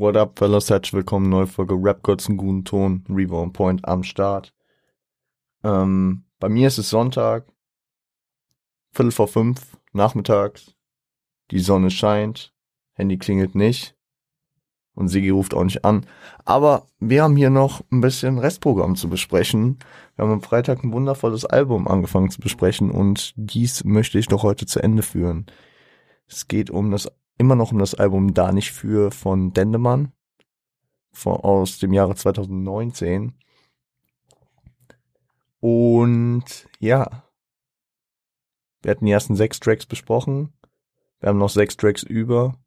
What up, fellas? Herzlich willkommen, neue Folge Rap Gods einen guten Ton, Reborn Point am Start. Ähm, bei mir ist es Sonntag, Viertel vor fünf, nachmittags. Die Sonne scheint, Handy klingelt nicht und Sigi ruft auch nicht an. Aber wir haben hier noch ein bisschen Restprogramm zu besprechen. Wir haben am Freitag ein wundervolles Album angefangen zu besprechen und dies möchte ich doch heute zu Ende führen. Es geht um das, immer noch um das Album Da nicht für von Dendemann von, aus dem Jahre 2019. Und ja, wir hatten die ersten sechs Tracks besprochen. Wir haben noch sechs Tracks über.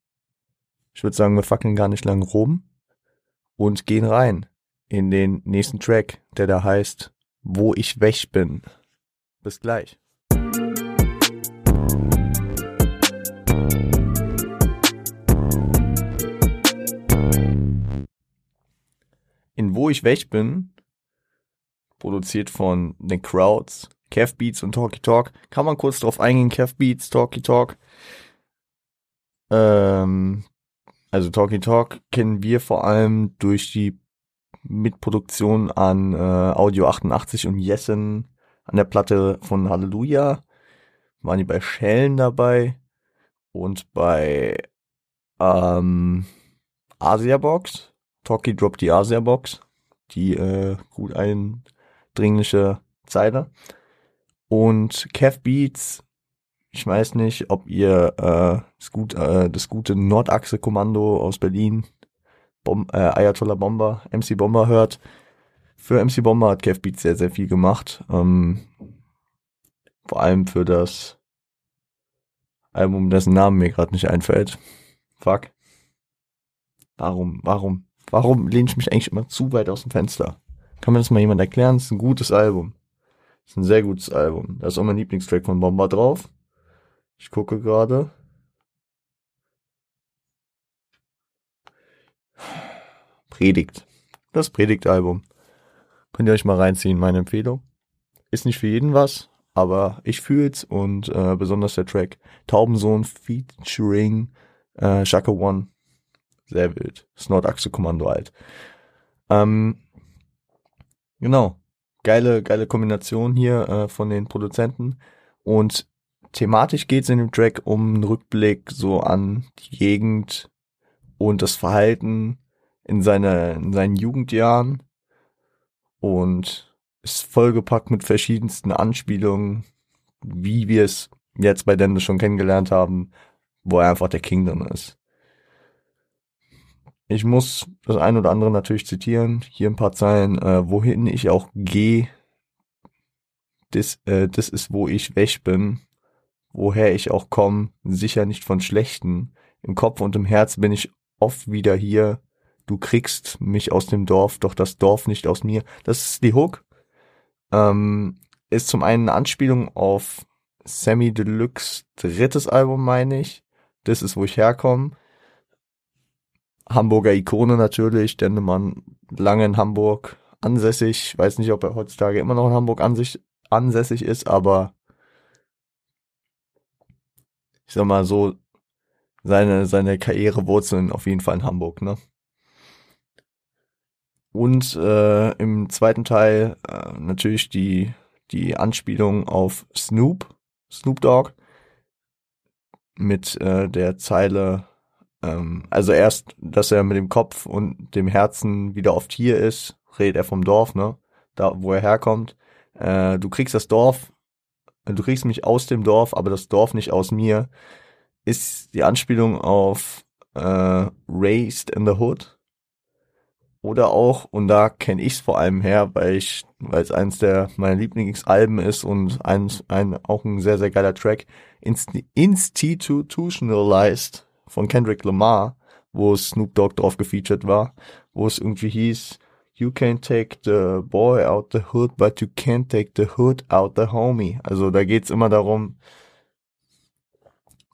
Ich würde sagen, wir fackeln gar nicht lang rum und gehen rein in den nächsten Track, der da heißt Wo ich weg bin. Bis gleich. Wo ich weg bin, produziert von den Crowds, Kev Beats und Talky Talk. Kann man kurz drauf eingehen, Kev Beats, Talky Talk. Ähm, also Talky Talk kennen wir vor allem durch die Mitproduktion an äh, Audio 88 und Jessen an der Platte von Halleluja. Waren die bei Schellen dabei und bei ähm, Asia Box. Talky droppt die Asia Box. Die äh, gut eindringliche Zeile. Und Kev Beats ich weiß nicht, ob ihr äh, das, gut, äh, das gute Nordachse-Kommando aus Berlin, Bom äh, Ayatollah Bomber, MC Bomber hört. Für MC Bomber hat Kev Beats sehr, sehr viel gemacht. Ähm, vor allem für das Album, dessen Namen mir gerade nicht einfällt. Fuck. Warum, warum, warum lehne ich mich eigentlich immer zu weit aus dem Fenster? Kann mir das mal jemand erklären? Das ist ein gutes Album. Das ist ein sehr gutes Album. Da ist auch mein Lieblingstrack von Bomber drauf. Ich gucke gerade. Predigt. Das Predigtalbum. Könnt ihr euch mal reinziehen, meine Empfehlung. Ist nicht für jeden was, aber ich fühl's und äh, besonders der Track Taubensohn featuring äh, Shaka One. Sehr wild. Das Nordachse-Kommando halt. Ähm, genau. Geile, geile Kombination hier äh, von den Produzenten. Und thematisch geht es in dem Track um einen Rückblick so an die Gegend und das Verhalten in, seine, in seinen Jugendjahren und ist vollgepackt mit verschiedensten Anspielungen, wie wir es jetzt bei Dennis schon kennengelernt haben, wo er einfach der King drin ist. Ich muss das ein oder andere natürlich zitieren. Hier ein paar Zeilen. Äh, wohin ich auch gehe, das, äh, das ist, wo ich weg bin woher ich auch komme, sicher nicht von Schlechten. Im Kopf und im Herz bin ich oft wieder hier. Du kriegst mich aus dem Dorf, doch das Dorf nicht aus mir. Das ist die Hook. Ähm, ist zum einen eine Anspielung auf Sammy Deluxe drittes Album, meine ich. Das ist, wo ich herkomme. Hamburger Ikone natürlich, denn man lange in Hamburg ansässig. Weiß nicht, ob er heutzutage immer noch in Hamburg ansässig ist, aber ich sag mal so, seine, seine Karrierewurzeln auf jeden Fall in Hamburg, ne? Und äh, im zweiten Teil äh, natürlich die, die Anspielung auf Snoop, Snoop Dogg, mit äh, der Zeile, ähm, also erst, dass er mit dem Kopf und dem Herzen wieder oft hier ist, redet er vom Dorf, ne? Da, wo er herkommt. Äh, du kriegst das Dorf du kriegst mich aus dem Dorf, aber das Dorf nicht aus mir, ist die Anspielung auf äh, Raised in the Hood. Oder auch, und da kenne ich es vor allem her, weil ich, weil es eins der meiner Lieblingsalben ist und ein, ein auch ein sehr, sehr geiler Track, Inst Institutionalized von Kendrick Lamar, wo Snoop Dogg drauf gefeatured war, wo es irgendwie hieß, You can take the boy out the hood, but you can't take the hood out the homie. Also da geht's immer darum,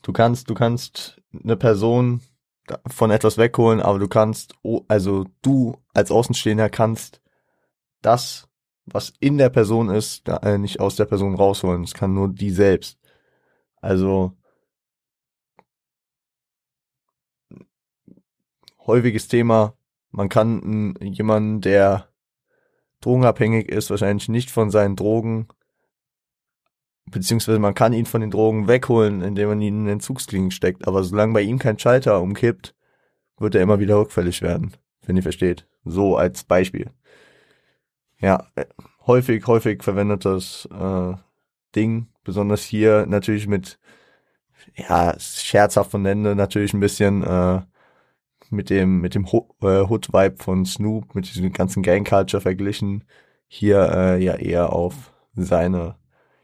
du kannst, du kannst eine Person von etwas wegholen, aber du kannst, also du als Außenstehender kannst das, was in der Person ist, äh, nicht aus der Person rausholen. Es kann nur die selbst. Also häufiges Thema. Man kann jemanden, der drogenabhängig ist, wahrscheinlich nicht von seinen Drogen, beziehungsweise man kann ihn von den Drogen wegholen, indem man ihn in den Entzugsklinik steckt. Aber solange bei ihm kein Schalter umkippt, wird er immer wieder rückfällig werden, wenn ihr versteht. So als Beispiel. Ja, äh, häufig, häufig verwendetes äh, Ding, besonders hier natürlich mit, ja, scherzhaft von Ende natürlich ein bisschen äh, mit dem mit dem äh, Hood-Vibe von Snoop, mit diesem ganzen Gang-Culture verglichen. Hier äh, ja eher auf seine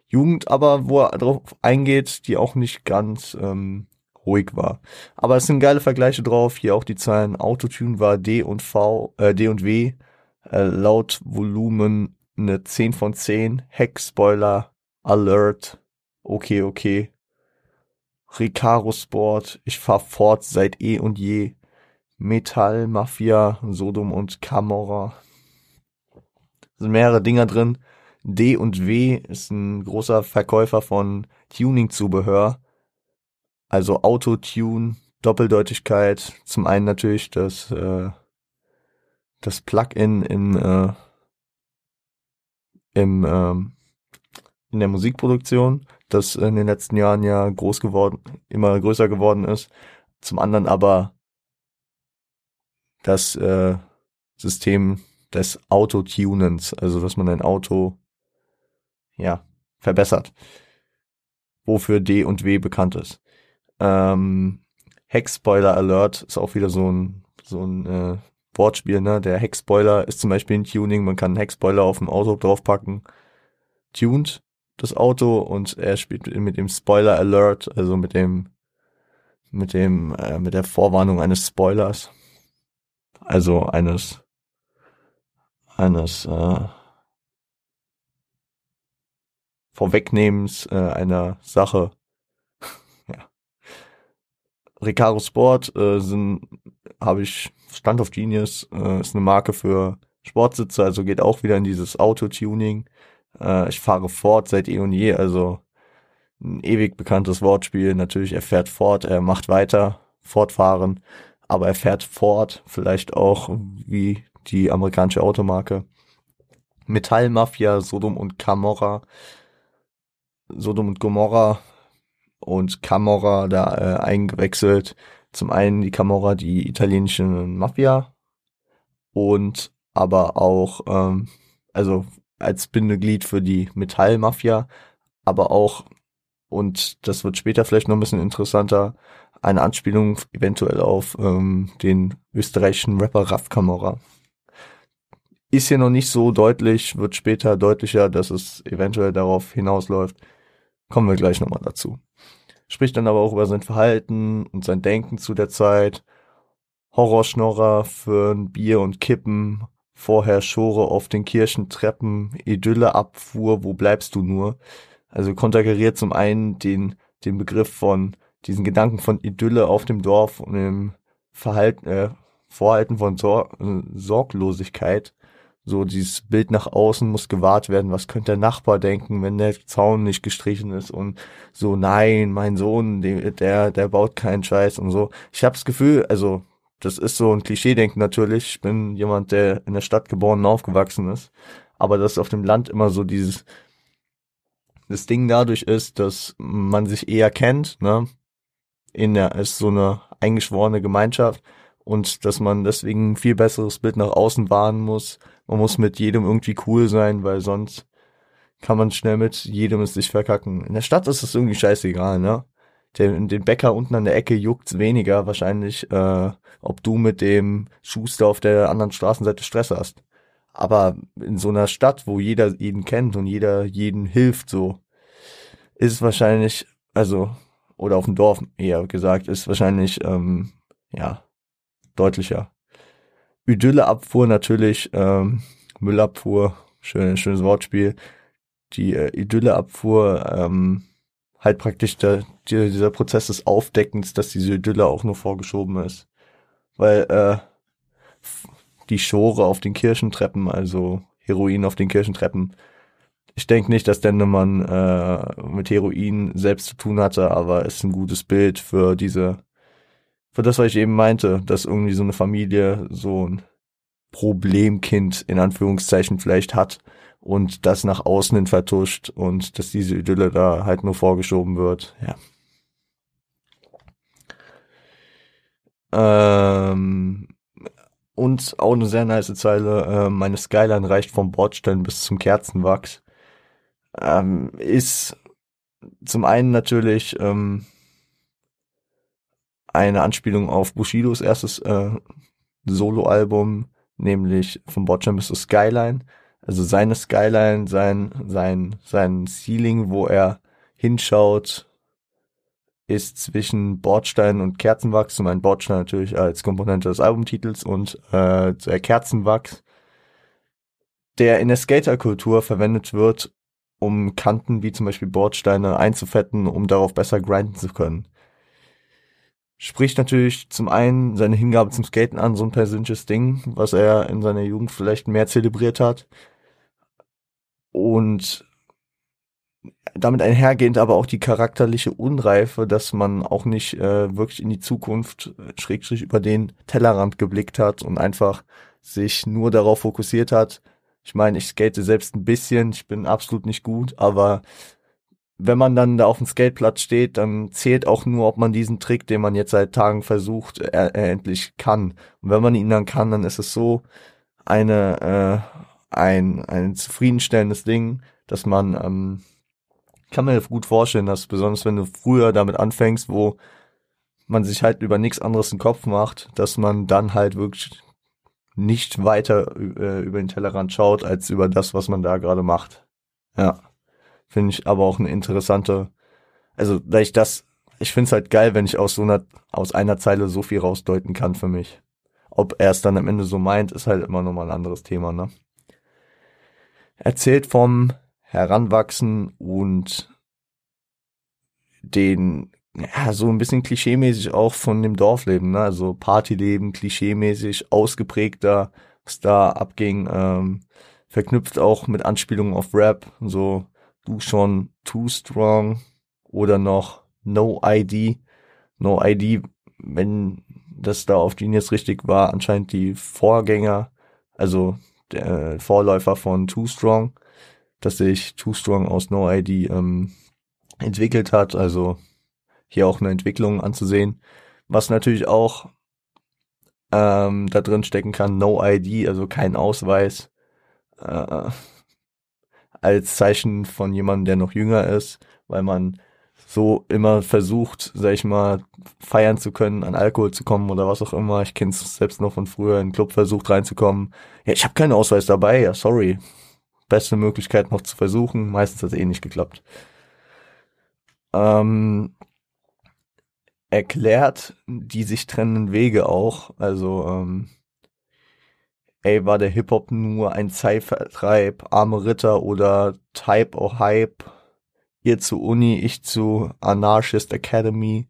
Jugend, aber wo er drauf eingeht, die auch nicht ganz ähm, ruhig war. Aber es sind geile Vergleiche drauf. Hier auch die Zahlen Autotune war D und V, äh, D und W. Äh, laut Volumen eine 10 von 10. Heck Spoiler, Alert, okay, okay. Recaro Sport, ich fahr fort seit eh und je. Metall, Mafia, Sodom und Camorra. sind mehrere Dinger drin. D und W ist ein großer Verkäufer von Tuning-Zubehör. Also Autotune, Doppeldeutigkeit. Zum einen natürlich das, äh, das Plugin in, äh, im, ähm, in der Musikproduktion, das in den letzten Jahren ja groß geworden, immer größer geworden ist. Zum anderen aber das äh, System des Autotunens, also dass man ein Auto ja verbessert, wofür D und W bekannt ist. Ähm, Heckspoiler Alert ist auch wieder so ein so ein äh, Wortspiel, ne? Der Heckspoiler ist zum Beispiel ein Tuning, man kann einen Heckspoiler auf ein Auto draufpacken, tuned das Auto und er spielt mit dem Spoiler Alert, also mit dem mit dem äh, mit der Vorwarnung eines Spoilers also eines eines äh, Vorwegnehmens äh, einer Sache. ja. Recaro Sport äh, sind habe ich Stand of Genius äh, ist eine Marke für Sportsitze, also geht auch wieder in dieses Autotuning. Äh, ich fahre fort seit eh und je, also ein ewig bekanntes Wortspiel. Natürlich, er fährt fort, er macht weiter, fortfahren aber er fährt Ford, vielleicht auch wie die amerikanische Automarke. Metallmafia, Sodom und Camorra. Sodom und Gomorra und Camorra da äh, eingewechselt. Zum einen die Camorra, die italienische Mafia und aber auch, ähm, also als Bindeglied für die Metallmafia, aber auch, und das wird später vielleicht noch ein bisschen interessanter, eine Anspielung eventuell auf ähm, den österreichischen Rapper Raf Kamora. Ist hier noch nicht so deutlich, wird später deutlicher, dass es eventuell darauf hinausläuft. Kommen wir gleich nochmal dazu. Spricht dann aber auch über sein Verhalten und sein Denken zu der Zeit. Horrorschnorrer für ein Bier und Kippen, vorher Schore auf den Kirchentreppen, Idylleabfuhr, wo bleibst du nur? Also konterkariert zum einen den, den Begriff von diesen Gedanken von Idylle auf dem Dorf und dem Verhalten, äh, Vorhalten von Sor äh, Sorglosigkeit. So dieses Bild nach außen muss gewahrt werden. Was könnte der Nachbar denken, wenn der Zaun nicht gestrichen ist und so nein, mein Sohn, der der baut keinen Scheiß und so. Ich habe das Gefühl, also das ist so ein Klischee-Denken natürlich. Ich bin jemand, der in der Stadt geboren und aufgewachsen ist, aber das auf dem Land immer so dieses das Ding dadurch ist, dass man sich eher kennt, ne? In der, ist so eine eingeschworene Gemeinschaft und dass man deswegen ein viel besseres Bild nach außen wahren muss. Man muss mit jedem irgendwie cool sein, weil sonst kann man schnell mit jedem es sich verkacken. In der Stadt ist es irgendwie scheißegal, ne? Den, den Bäcker unten an der Ecke juckt's weniger wahrscheinlich, äh, ob du mit dem Schuster auf der anderen Straßenseite Stress hast. Aber in so einer Stadt, wo jeder jeden kennt und jeder jeden hilft, so, ist es wahrscheinlich, also oder auf dem Dorf eher gesagt, ist wahrscheinlich ähm, ja deutlicher. Idylleabfuhr natürlich, ähm, Müllabfuhr, schön, schönes Wortspiel. Die äh, Idylleabfuhr, ähm, halt praktisch der, die, dieser Prozess des Aufdeckens, dass diese Idylle auch nur vorgeschoben ist. Weil äh, die Schore auf den Kirchentreppen, also Heroin auf den Kirchentreppen, ich denke nicht, dass Dendemann äh, mit Heroin selbst zu tun hatte, aber ist ein gutes Bild für diese für das, was ich eben meinte, dass irgendwie so eine Familie so ein Problemkind in Anführungszeichen vielleicht hat und das nach außen hin vertuscht und dass diese Idylle da halt nur vorgeschoben wird. Ja. Ähm, und auch eine sehr nice Zeile, äh, meine Skyline reicht vom Bordstein bis zum Kerzenwachs. Ähm, ist zum einen natürlich ähm, eine Anspielung auf Bushidos erstes äh, Soloalbum, nämlich vom bis zur Skyline. Also seine Skyline, sein, sein, sein Ceiling, wo er hinschaut, ist zwischen Bordstein und Kerzenwachs. Und mein Bordstein natürlich als Komponente des Albumtitels und äh, der Kerzenwachs, der in der Skaterkultur verwendet wird, um Kanten wie zum Beispiel Bordsteine einzufetten, um darauf besser grinden zu können. Spricht natürlich zum einen seine Hingabe zum Skaten an, so ein persönliches Ding, was er in seiner Jugend vielleicht mehr zelebriert hat. Und damit einhergehend aber auch die charakterliche Unreife, dass man auch nicht äh, wirklich in die Zukunft äh, schrägstrich über den Tellerrand geblickt hat und einfach sich nur darauf fokussiert hat. Ich meine, ich skate selbst ein bisschen, ich bin absolut nicht gut, aber wenn man dann da auf dem Skateplatz steht, dann zählt auch nur, ob man diesen Trick, den man jetzt seit Tagen versucht, er, er endlich kann. Und wenn man ihn dann kann, dann ist es so eine äh, ein ein zufriedenstellendes Ding, dass man ähm, kann mir gut vorstellen, dass besonders wenn du früher damit anfängst, wo man sich halt über nichts anderes im Kopf macht, dass man dann halt wirklich nicht weiter äh, über den Tellerrand schaut, als über das, was man da gerade macht. Ja. Finde ich aber auch eine interessante, also da ich das, ich finde es halt geil, wenn ich aus so einer, aus einer Zeile so viel rausdeuten kann für mich. Ob er es dann am Ende so meint, ist halt immer nochmal ein anderes Thema, ne? Erzählt vom Heranwachsen und den, ja, so ein bisschen klischeemäßig auch von dem Dorfleben, ne? Also Partyleben, klischeemäßig, ausgeprägter, was da abging, ähm, verknüpft auch mit Anspielungen auf Rap, so du schon too strong oder noch no ID. No ID, wenn das da auf Genius richtig war, anscheinend die Vorgänger, also der Vorläufer von Too Strong dass sich Too Strong aus No ID ähm, entwickelt hat. Also hier auch eine Entwicklung anzusehen. Was natürlich auch ähm, da drin stecken kann, No ID, also kein Ausweis, äh, als Zeichen von jemandem, der noch jünger ist, weil man so immer versucht, sag ich mal, feiern zu können, an Alkohol zu kommen oder was auch immer. Ich kenne es selbst noch von früher, in den Club versucht reinzukommen. Ja, ich habe keinen Ausweis dabei, ja, sorry beste Möglichkeit noch zu versuchen. Meistens hat es eh nicht geklappt. Ähm, erklärt die sich trennenden Wege auch. Also, ähm, ey, war der Hip-Hop nur ein Zeitvertreib, arme Ritter oder Type or Hype? Ihr zu Uni, ich zu Anarchist Academy.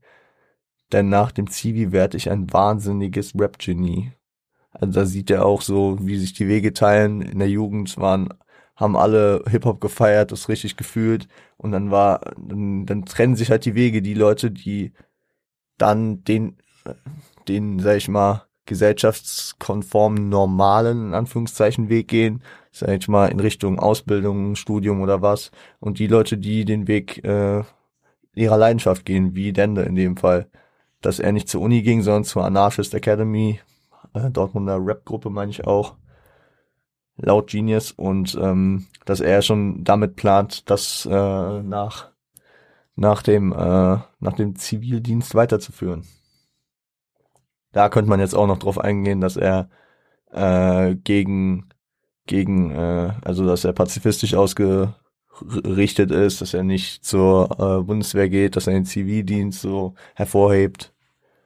Denn nach dem Zivi werde ich ein wahnsinniges Rap-Genie. Also da sieht er auch so, wie sich die Wege teilen. In der Jugend waren haben alle Hip-Hop gefeiert, das richtig gefühlt und dann war, dann, dann trennen sich halt die Wege, die Leute, die dann den, den, sag ich mal, gesellschaftskonformen, normalen, in Anführungszeichen, Weg gehen, sag ich mal, in Richtung Ausbildung, Studium oder was, und die Leute, die den Weg äh, ihrer Leidenschaft gehen, wie Dende in dem Fall, dass er nicht zur Uni ging, sondern zur Anarchist Academy, äh, Dortmunder Rap-Gruppe meine ich auch, laut Genius. Und ähm, dass er schon damit plant, das äh, nach nach dem äh, nach dem Zivildienst weiterzuführen. Da könnte man jetzt auch noch drauf eingehen, dass er äh, gegen gegen äh, also dass er pazifistisch ausgerichtet ist, dass er nicht zur äh, Bundeswehr geht, dass er den Zivildienst so hervorhebt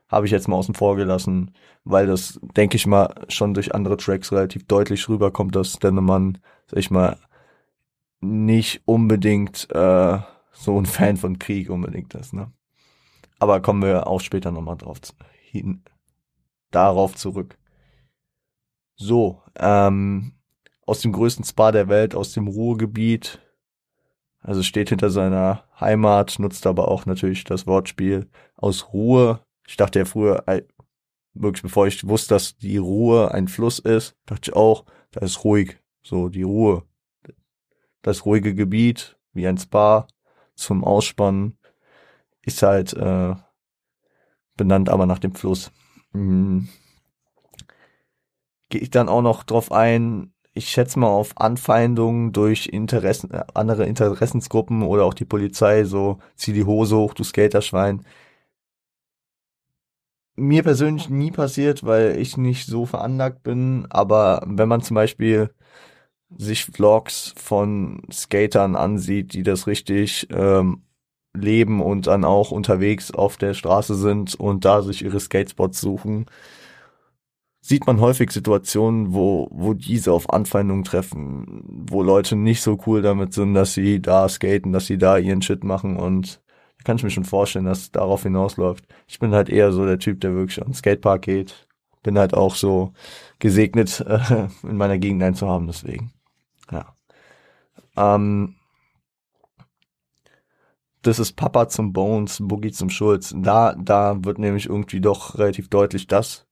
habe ich jetzt mal außen vor gelassen, weil das, denke ich mal, schon durch andere Tracks relativ deutlich rüberkommt, dass Dennemann, sag ich mal, nicht unbedingt äh, so ein Fan von Krieg unbedingt ist, ne? Aber kommen wir auch später nochmal drauf hin, darauf zurück. So, ähm, aus dem größten Spa der Welt, aus dem Ruhrgebiet, also steht hinter seiner Heimat, nutzt aber auch natürlich das Wortspiel aus Ruhe Ich dachte ja früher, wirklich bevor ich wusste, dass die Ruhe ein Fluss ist, dachte ich auch, da ist ruhig. So, die Ruhe. Das ruhige Gebiet, wie ein Spa zum Ausspannen, ist halt äh, benannt aber nach dem Fluss. Mhm. Gehe ich dann auch noch drauf ein, ich schätze mal auf Anfeindungen durch Interessen, äh, andere Interessensgruppen oder auch die Polizei, so zieh die Hose hoch, du Skaterschwein. Mir persönlich nie passiert, weil ich nicht so veranlagt bin, aber wenn man zum Beispiel sich Vlogs von Skatern ansieht, die das richtig ähm, leben und dann auch unterwegs auf der Straße sind und da sich ihre Skatespots suchen, sieht man häufig Situationen, wo, wo diese auf Anfeindungen treffen, wo Leute nicht so cool damit sind, dass sie da skaten, dass sie da ihren Shit machen und da kann ich mir schon vorstellen, dass es darauf hinausläuft. Ich bin halt eher so der Typ, der wirklich an den Skatepark geht. Bin halt auch so gesegnet, äh, in meiner Gegend einzuhaben, deswegen. Ja. Ähm, das ist Papa zum Bones, Boogie zum Schulz. Da, da wird nämlich irgendwie doch relativ deutlich, dass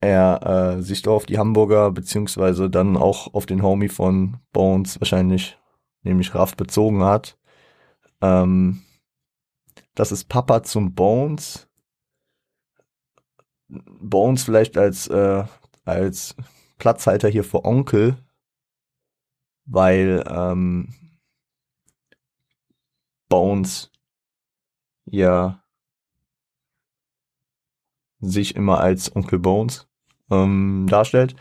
er äh, sich doch auf die Hamburger beziehungsweise dann auch auf den Homie von Bones wahrscheinlich, nämlich Raff, bezogen hat. Ähm, das ist Papa zum Bones. Bones vielleicht als, äh, als Platzhalter hier für Onkel, weil ähm, Bones ja sich immer als Onkel Bones ähm, darstellt.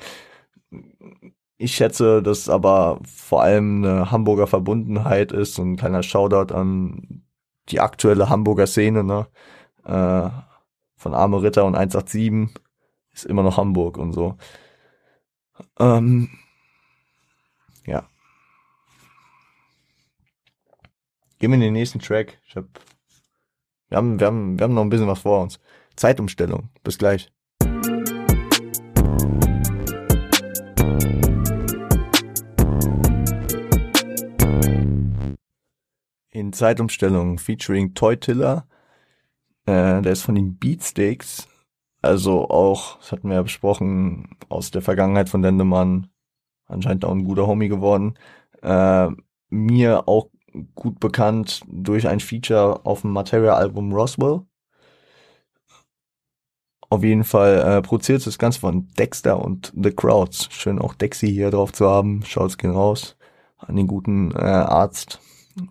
Ich schätze, dass aber vor allem eine Hamburger Verbundenheit ist, so ein kleiner Shoutout an die aktuelle Hamburger Szene, ne? Äh, von Arme Ritter und 187 ist immer noch Hamburg und so. Ähm, ja. Gehen wir in den nächsten Track. Ich hab, wir, haben, wir, haben, wir haben noch ein bisschen was vor uns. Zeitumstellung. Bis gleich. in Zeitumstellung featuring Toy Tiller. Äh, der ist von den Beatsteaks. Also auch, das hatten wir ja besprochen, aus der Vergangenheit von Dendemann. Anscheinend auch ein guter Homie geworden. Äh, mir auch gut bekannt durch ein Feature auf dem Materia-Album Roswell. Auf jeden Fall äh, produziert das Ganze von Dexter und The Crowds. Schön auch Dexy hier drauf zu haben. Schaut's gehen raus an den guten äh, Arzt.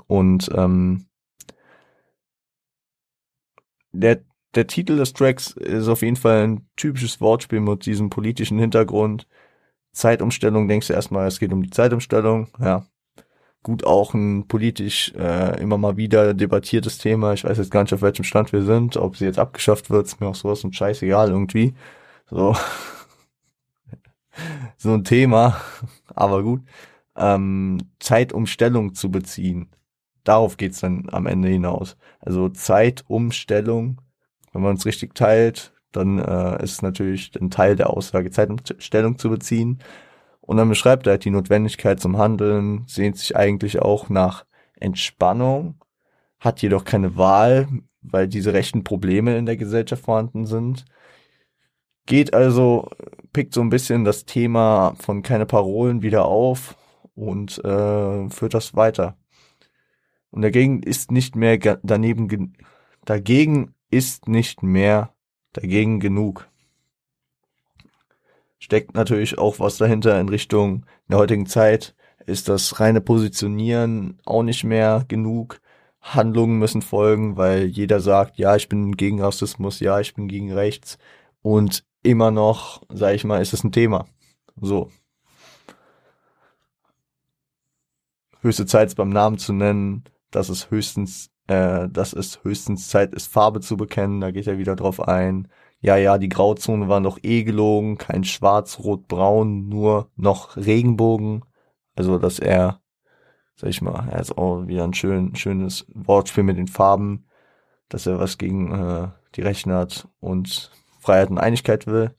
Und ähm, der, der Titel des Tracks ist auf jeden Fall ein typisches Wortspiel mit diesem politischen Hintergrund. Zeitumstellung, denkst du erstmal, es geht um die Zeitumstellung, ja. Gut, auch ein politisch äh, immer mal wieder debattiertes Thema. Ich weiß jetzt gar nicht, auf welchem Stand wir sind, ob sie jetzt abgeschafft wird, ist mir auch sowas und scheißegal irgendwie. So. so ein Thema, aber gut ähm, Zeitumstellung zu beziehen. Darauf geht's dann am Ende hinaus. Also Zeitumstellung, wenn man es richtig teilt, dann äh, ist es natürlich ein Teil der Aussage, Zeitumstellung zu beziehen. Und dann beschreibt er halt die Notwendigkeit zum Handeln, sehnt sich eigentlich auch nach Entspannung, hat jedoch keine Wahl, weil diese rechten Probleme in der Gesellschaft vorhanden sind. Geht also, pickt so ein bisschen das Thema von keine Parolen wieder auf und äh, führt das weiter. Und dagegen ist nicht mehr daneben dagegen ist nicht mehr dagegen genug. Steckt natürlich auch was dahinter in Richtung der heutigen Zeit. Ist das reine Positionieren auch nicht mehr genug? Handlungen müssen folgen, weil jeder sagt, ja, ich bin gegen Rassismus, ja, ich bin gegen rechts. Und immer noch, sag ich mal, ist es ein Thema. So. höchste Zeit es beim Namen zu nennen, dass es höchstens, äh, dass es höchstens Zeit ist, Farbe zu bekennen, da geht er wieder drauf ein. Ja, ja, die Grauzone war noch eh gelogen, kein Schwarz, Rot, Braun, nur noch Regenbogen. Also, dass er, sag ich mal, er ist auch wieder ein schön, schönes Wortspiel mit den Farben, dass er was gegen äh, die Rechten hat und Freiheit und Einigkeit will.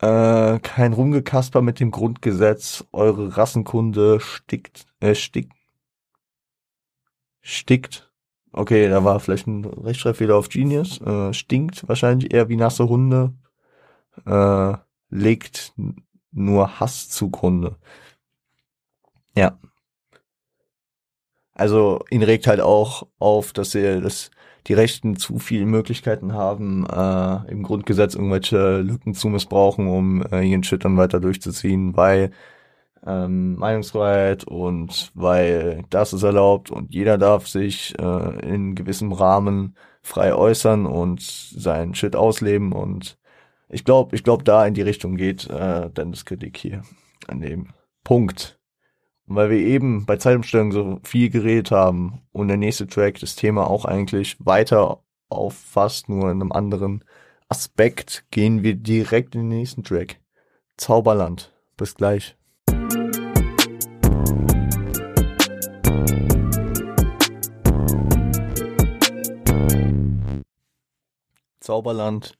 Äh, kein Rumgekasper mit dem Grundgesetz. Eure Rassenkunde stickt, äh, stickt, stickt Okay, da war vielleicht ein Rechtschreibfehler auf Genius. Äh, stinkt wahrscheinlich eher wie nasse Hunde. Äh, legt nur Hass zugrunde. Ja. Also ihn regt halt auch auf, dass er, dass die Rechten zu viele Möglichkeiten haben, äh, im Grundgesetz irgendwelche Lücken zu missbrauchen, um äh, ihren Shit dann weiter durchzuziehen, weil ähm, Meinungsfreiheit und weil das ist erlaubt und jeder darf sich äh, in gewissem Rahmen frei äußern und seinen Shit ausleben und ich glaube, ich glaube, da in die Richtung geht äh, Dennis Kritik hier an dem Punkt. Und weil wir eben bei Zeitumstellung so viel geredet haben und der nächste Track das Thema auch eigentlich weiter auffasst, nur in einem anderen Aspekt, gehen wir direkt in den nächsten Track. Zauberland. Bis gleich. Zauberland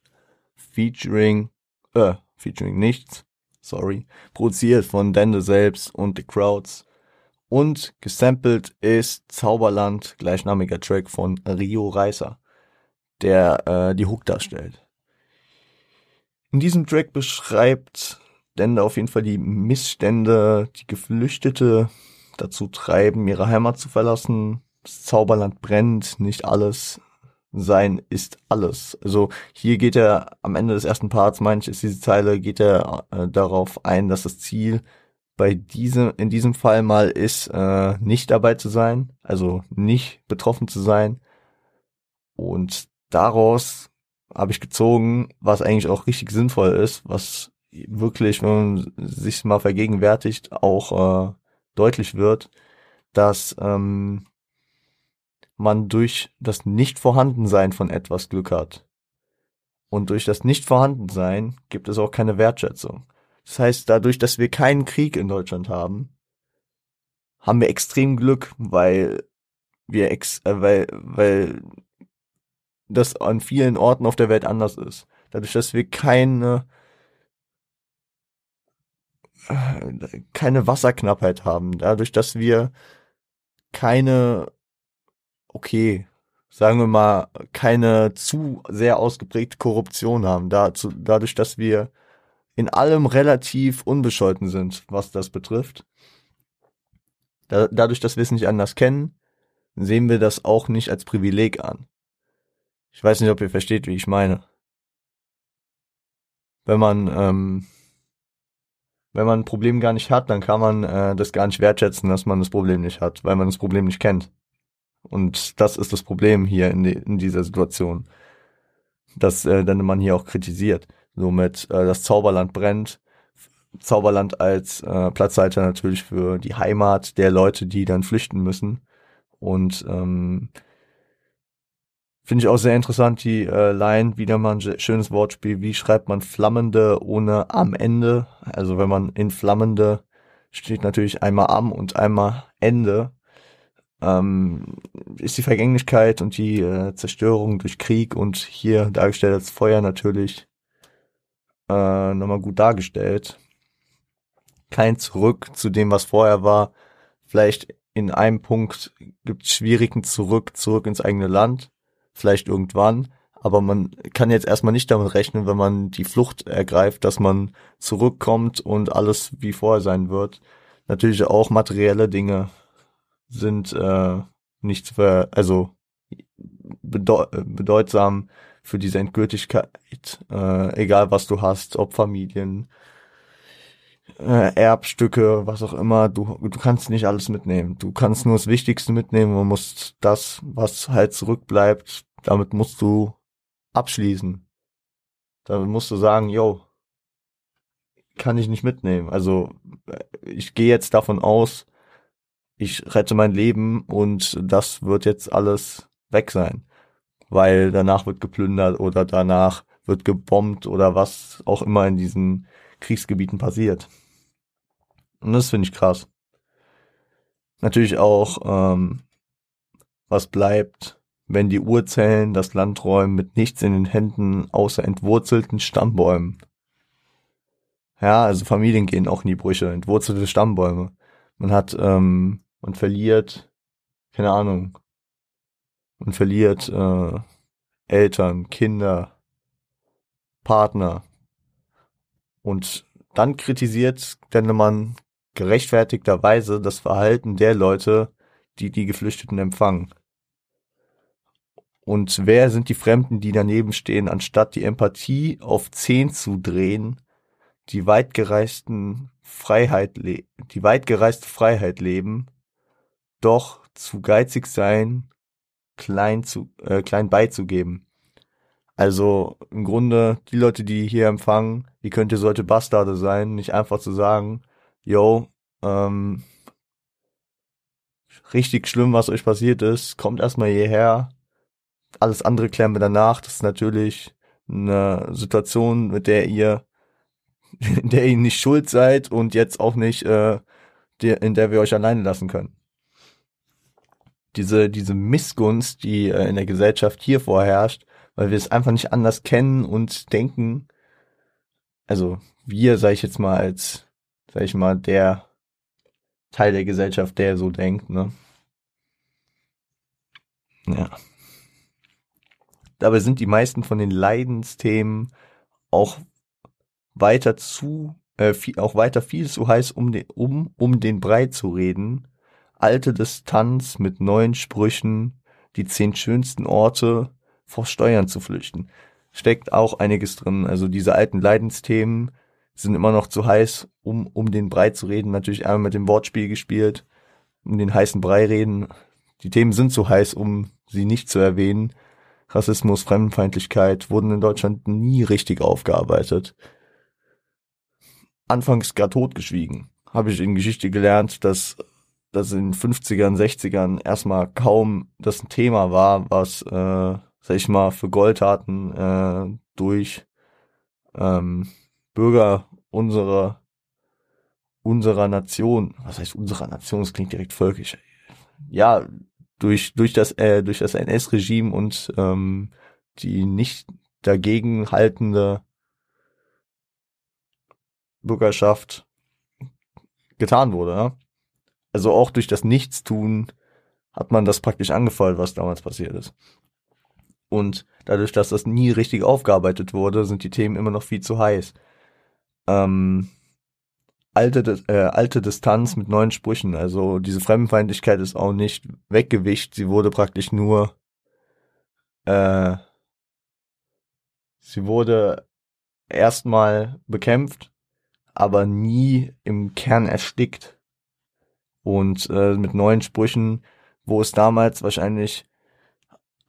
featuring, äh, featuring nichts, sorry, produziert von Dende selbst und The Crowds und gesampelt ist Zauberland, gleichnamiger Track von Rio Reiser, der äh, die Hook darstellt. In diesem Track beschreibt Dende auf jeden Fall die Missstände, die Geflüchtete dazu treiben, ihre Heimat zu verlassen. Das Zauberland brennt, nicht alles sein ist alles. Also hier geht er am Ende des ersten Parts, meine ich, ist diese Zeile, geht er äh, darauf ein, dass das Ziel bei diesem, in diesem Fall mal ist, äh, nicht dabei zu sein, also nicht betroffen zu sein. Und daraus habe ich gezogen, was eigentlich auch richtig sinnvoll ist, was wirklich, wenn man sich mal vergegenwärtigt, auch äh, deutlich wird, dass ähm, man durch das Nicht-Vorhandensein von etwas Glück hat. Und durch das Nicht-Vorhandensein gibt es auch keine Wertschätzung. Das heißt, dadurch, dass wir keinen Krieg in Deutschland haben, haben wir extrem Glück, weil wir ex, äh, weil, weil das an vielen Orten auf der Welt anders ist. Dadurch, dass wir keine äh, keine Wasserknappheit haben, dadurch, dass wir keine okay, sagen wir mal, keine zu sehr ausgeprägte Korruption haben. Dazu, dadurch, dass wir in allem relativ unbescholten sind, was das betrifft. Da, dadurch, dass wir es nicht anders kennen, sehen wir das auch nicht als Privileg an. Ich weiß nicht, ob ihr versteht, wie ich meine. Wenn man, ähm, wenn man ein Problem gar nicht hat, dann kann man äh, das gar nicht wertschätzen, dass man das Problem nicht hat, weil man das Problem nicht kennt. Und das ist das Problem hier in, die, in dieser Situation. Dass äh, dann man hier auch kritisiert. Somit äh, das Zauberland brennt. Zauberland als äh, Platzhalter natürlich für die Heimat der Leute, die dann flüchten müssen. Und ähm, finde ich auch sehr interessant, die äh, Line, wieder mal ein schönes Wortspiel. Wie schreibt man Flammende ohne am Ende? Also wenn man in Flammende steht natürlich einmal am und einmal Ende ähm, ist die Vergänglichkeit und die äh, Zerstörung durch Krieg und hier dargestellt als Feuer natürlich äh, nochmal gut dargestellt. Kein Zurück zu dem, was vorher war. Vielleicht in einem Punkt gibt es schwierigen Zurück, zurück ins eigene Land. Vielleicht irgendwann. Aber man kann jetzt erstmal nicht damit rechnen, wenn man die Flucht ergreift, dass man zurückkommt und alles wie vorher sein wird. Natürlich auch materielle Dinge sind äh, nicht für, also bedeu bedeutsam für diese Endgültigkeit, äh, egal was du hast, ob Familien, äh, Erbstücke, was auch immer, du, du kannst nicht alles mitnehmen. Du kannst nur das Wichtigste mitnehmen und musst das, was halt zurückbleibt, damit musst du abschließen. Damit musst du sagen, yo, kann ich nicht mitnehmen. Also ich gehe jetzt davon aus, ich rette mein Leben und das wird jetzt alles weg sein. Weil danach wird geplündert oder danach wird gebombt oder was auch immer in diesen Kriegsgebieten passiert. Und das finde ich krass. Natürlich auch, ähm, was bleibt, wenn die Urzellen das Land räumen mit nichts in den Händen außer entwurzelten Stammbäumen. Ja, also Familien gehen auch in die Brüche, entwurzelte Stammbäume. Man hat ähm, man verliert, keine Ahnung, Man verliert äh, Eltern, Kinder, Partner. Und dann kritisiert Dennemann gerechtfertigterweise das Verhalten der Leute, die die Geflüchteten empfangen. Und wer sind die Fremden, die daneben stehen, anstatt die Empathie auf 10 zu drehen, die weitgereisten Freiheit, die weitgereiste Freiheit leben, doch zu geizig sein, klein zu, äh, klein beizugeben. Also im Grunde die Leute, die hier empfangen, wie könnt ihr solche Bastarde sein, nicht einfach zu sagen, yo, ähm, richtig schlimm, was euch passiert ist, kommt erstmal hierher. Alles andere klären wir danach. Das ist natürlich eine Situation, mit der ihr, in der ihr nicht schuld seid und jetzt auch nicht, äh, in der wir euch alleine lassen können. Diese, diese Missgunst, die äh, in der Gesellschaft hier vorherrscht, weil wir es einfach nicht anders kennen und denken, also wir, sage ich jetzt mal als, sag ich mal, der Teil der Gesellschaft, der so denkt, ne? Ja. Dabei sind die meisten von den Leidensthemen auch weiter zu, äh, viel, auch weiter viel zu heiß, um den, um, um den Brei zu reden. Alte Distanz mit neuen Sprüchen, die zehn schönsten Orte vor Steuern zu flüchten. Steckt auch einiges drin. Also diese alten Leidensthemen sind immer noch zu heiß, um, um den Brei zu reden. Natürlich einmal mit dem Wortspiel gespielt, um den heißen Brei reden. Die Themen sind zu heiß, um sie nicht zu erwähnen. Rassismus, Fremdenfeindlichkeit wurden in Deutschland nie richtig aufgearbeitet. Anfangs gar totgeschwiegen. Habe ich in Geschichte gelernt, dass das in 50ern, 60ern erstmal kaum das ein Thema war, was, äh, sag ich mal, für Goldtaten äh, durch ähm, Bürger unserer unserer Nation, was heißt unserer Nation, das klingt direkt völkisch. Ja, durch durch das äh, durch das NS-Regime und ähm, die nicht dagegen haltende Bürgerschaft getan wurde. Ja? Also auch durch das Nichtstun hat man das praktisch angefeuert, was damals passiert ist. Und dadurch, dass das nie richtig aufgearbeitet wurde, sind die Themen immer noch viel zu heiß ähm, alte, äh, alte Distanz mit neuen Sprüchen. Also diese Fremdenfeindlichkeit ist auch nicht weggewischt. Sie wurde praktisch nur, äh, sie wurde erstmal bekämpft, aber nie im Kern erstickt. Und äh, mit neuen Sprüchen, wo es damals wahrscheinlich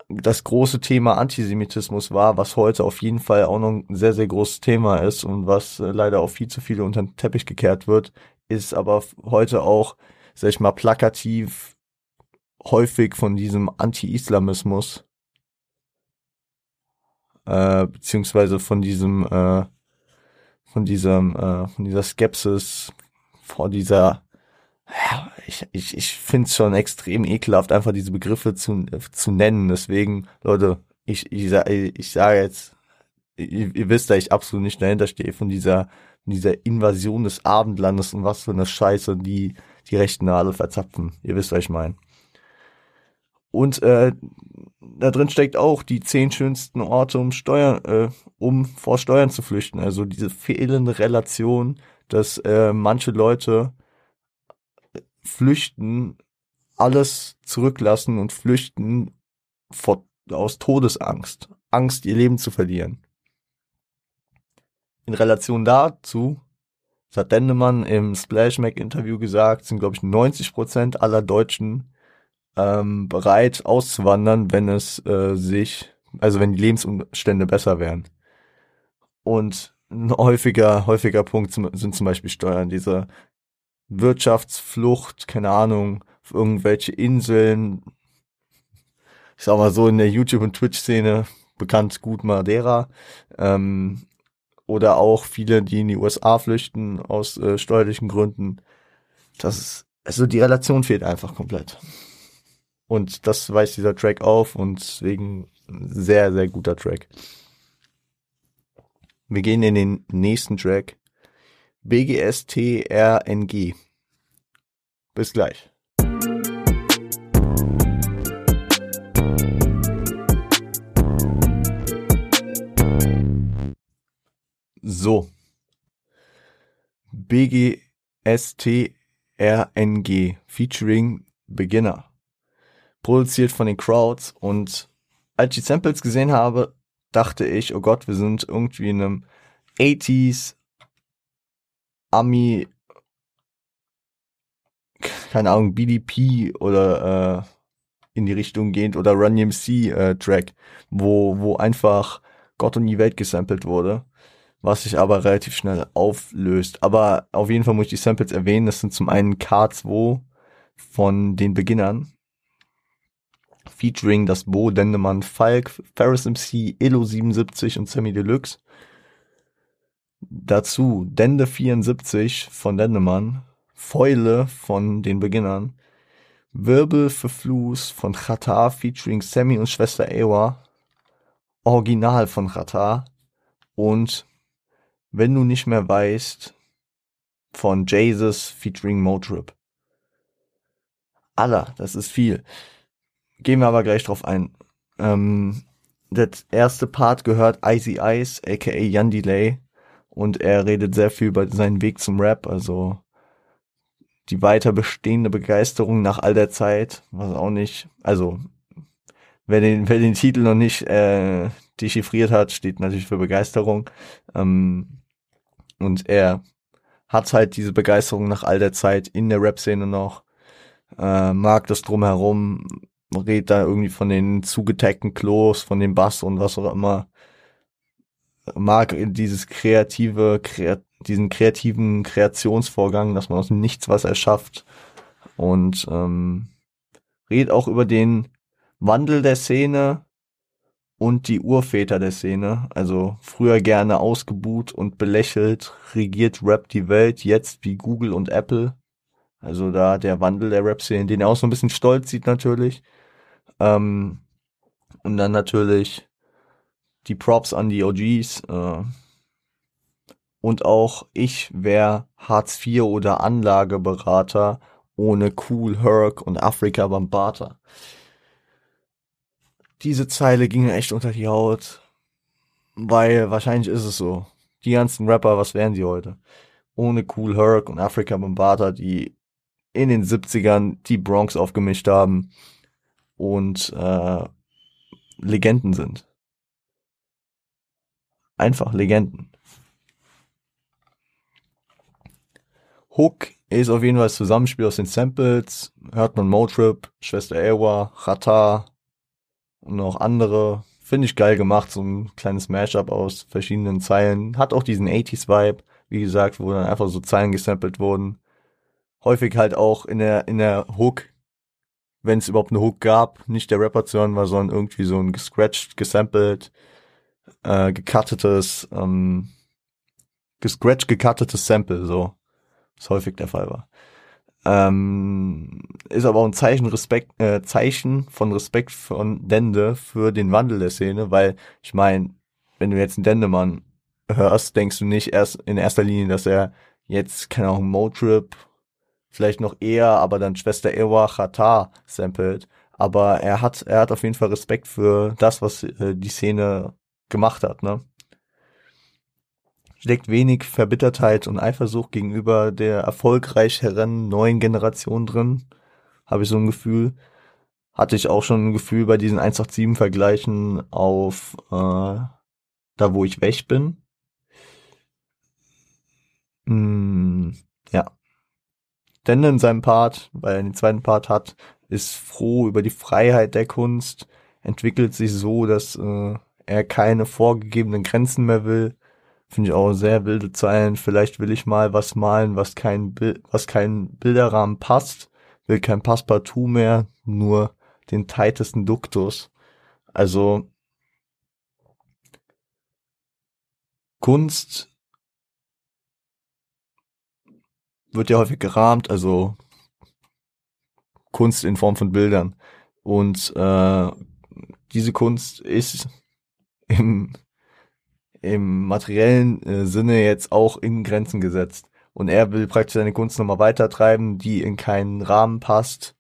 das große Thema Antisemitismus war, was heute auf jeden Fall auch noch ein sehr, sehr großes Thema ist und was äh, leider auch viel zu viele unter den Teppich gekehrt wird, ist aber heute auch, sag ich mal, plakativ häufig von diesem Anti-Islamismus äh, beziehungsweise von diesem äh, von diesem äh, von dieser Skepsis vor dieser ja, ich, ich, ich finde es schon extrem ekelhaft, einfach diese Begriffe zu, zu nennen. Deswegen, Leute, ich, ich, ich sage jetzt, ihr, ihr wisst, da ich absolut nicht dahinter stehe von dieser, dieser Invasion des Abendlandes und was für eine Scheiße die, die Rechten alle verzapfen. Ihr wisst, was ich meine. Und äh, da drin steckt auch die zehn schönsten Orte, um Steuern, äh, um vor Steuern zu flüchten. Also diese fehlende Relation, dass äh, manche Leute flüchten, alles zurücklassen und flüchten vor, aus Todesangst. Angst, ihr Leben zu verlieren. In Relation dazu, das hat Dendemann im Splash Mac Interview gesagt, sind glaube ich 90 Prozent aller Deutschen ähm, bereit auszuwandern, wenn es äh, sich, also wenn die Lebensumstände besser wären. Und ein häufiger, häufiger Punkt sind zum Beispiel Steuern. Diese Wirtschaftsflucht, keine Ahnung, auf irgendwelche Inseln. Ich sag mal so in der YouTube- und Twitch-Szene bekannt gut Madeira. Ähm, oder auch viele, die in die USA flüchten aus äh, steuerlichen Gründen. Das ist, also die Relation fehlt einfach komplett. Und das weist dieser Track auf und deswegen sehr, sehr guter Track. Wir gehen in den nächsten Track. BGSTRNG. Bis gleich. So. BGSTRNG featuring Beginner. Produziert von den Crowds und als ich die Samples gesehen habe, dachte ich, oh Gott, wir sind irgendwie in einem 80s Ami keine Ahnung, BDP oder äh, in die Richtung gehend oder Run DMC äh, Track, wo, wo einfach Gott und die Welt gesampelt wurde, was sich aber relativ schnell auflöst. Aber auf jeden Fall muss ich die Samples erwähnen. Das sind zum einen K2 von den Beginnern, featuring das Bo, Dendemann, Falk, Ferris MC, Elo 77 und Sammy Deluxe. Dazu Dende 74 von Dendemann, Fäule von den Beginnern, Wirbel für Fluss von Chata featuring Sammy und Schwester Ewa, Original von Chata und Wenn du nicht mehr weißt von Jesus featuring Motrip. Allah, das ist viel. Gehen wir aber gleich drauf ein. Ähm, das erste Part gehört Icy Ice, aka Jan Delay. Und er redet sehr viel über seinen Weg zum Rap, also die weiter bestehende Begeisterung nach all der Zeit, was auch nicht, also wer den, wer den Titel noch nicht äh, dechiffriert hat, steht natürlich für Begeisterung. Ähm, und er hat halt diese Begeisterung nach all der Zeit in der Rap-Szene noch, äh, mag das drumherum, redet da irgendwie von den zugetagten Klos, von dem Bass und was auch immer, mag dieses kreative, kreat diesen kreativen Kreationsvorgang, dass man aus nichts was erschafft und ähm, redet auch über den Wandel der Szene und die Urväter der Szene. Also früher gerne ausgebuht und belächelt, regiert Rap die Welt, jetzt wie Google und Apple. Also da der Wandel der Rap-Szene, den er auch so ein bisschen stolz sieht natürlich. Ähm, und dann natürlich die Props an die OGs. Äh, und auch ich wäre Hartz IV oder Anlageberater ohne Cool Herc und Afrika Bambata. Diese Zeile ging mir echt unter die Haut, weil wahrscheinlich ist es so. Die ganzen Rapper, was wären sie heute? Ohne Cool Herc und Afrika Bambata, die in den 70ern die Bronx aufgemischt haben und äh, Legenden sind. Einfach Legenden. Hook ist auf jeden Fall das Zusammenspiel aus den Samples. Hört man Motrip, Schwester Ewa, Chata und noch andere. Finde ich geil gemacht, so ein kleines Mashup aus verschiedenen Zeilen. Hat auch diesen 80s-Vibe, wie gesagt, wo dann einfach so Zeilen gesampelt wurden. Häufig halt auch in der, in der Hook, wenn es überhaupt eine Hook gab, nicht der Rapper zu hören war, sondern irgendwie so ein gescratcht, gesampelt, äh, gecuttetes, ähm, gescratcht, gecuttetes Sample, so was häufig der Fall war. Ähm, ist aber auch ein Zeichen Respekt, äh, Zeichen von Respekt von Dende für den Wandel der Szene, weil ich meine, wenn du jetzt einen Dendemann hörst, denkst du nicht erst in erster Linie, dass er jetzt, keine Ahnung, Motrip, vielleicht noch eher, aber dann Schwester Ewa Chata samplet. Aber er hat, er hat auf jeden Fall Respekt für das, was äh, die Szene gemacht hat, ne? steckt wenig Verbittertheit und Eifersucht gegenüber der erfolgreicheren neuen Generation drin, habe ich so ein Gefühl. Hatte ich auch schon ein Gefühl bei diesen 187-Vergleichen auf äh, da, wo ich weg bin. Mm, ja. Denn in seinem Part, weil er den zweiten Part hat, ist froh über die Freiheit der Kunst, entwickelt sich so, dass äh, er keine vorgegebenen Grenzen mehr will, Finde ich auch sehr wilde Zeilen. Vielleicht will ich mal was malen, was kein, Bild, was kein Bilderrahmen passt. Will kein Passepartout mehr, nur den tightesten Duktus. Also Kunst wird ja häufig gerahmt, also Kunst in Form von Bildern. Und äh, diese Kunst ist im im materiellen äh, Sinne jetzt auch in Grenzen gesetzt. Und er will praktisch seine Kunst nochmal weitertreiben, die in keinen Rahmen passt,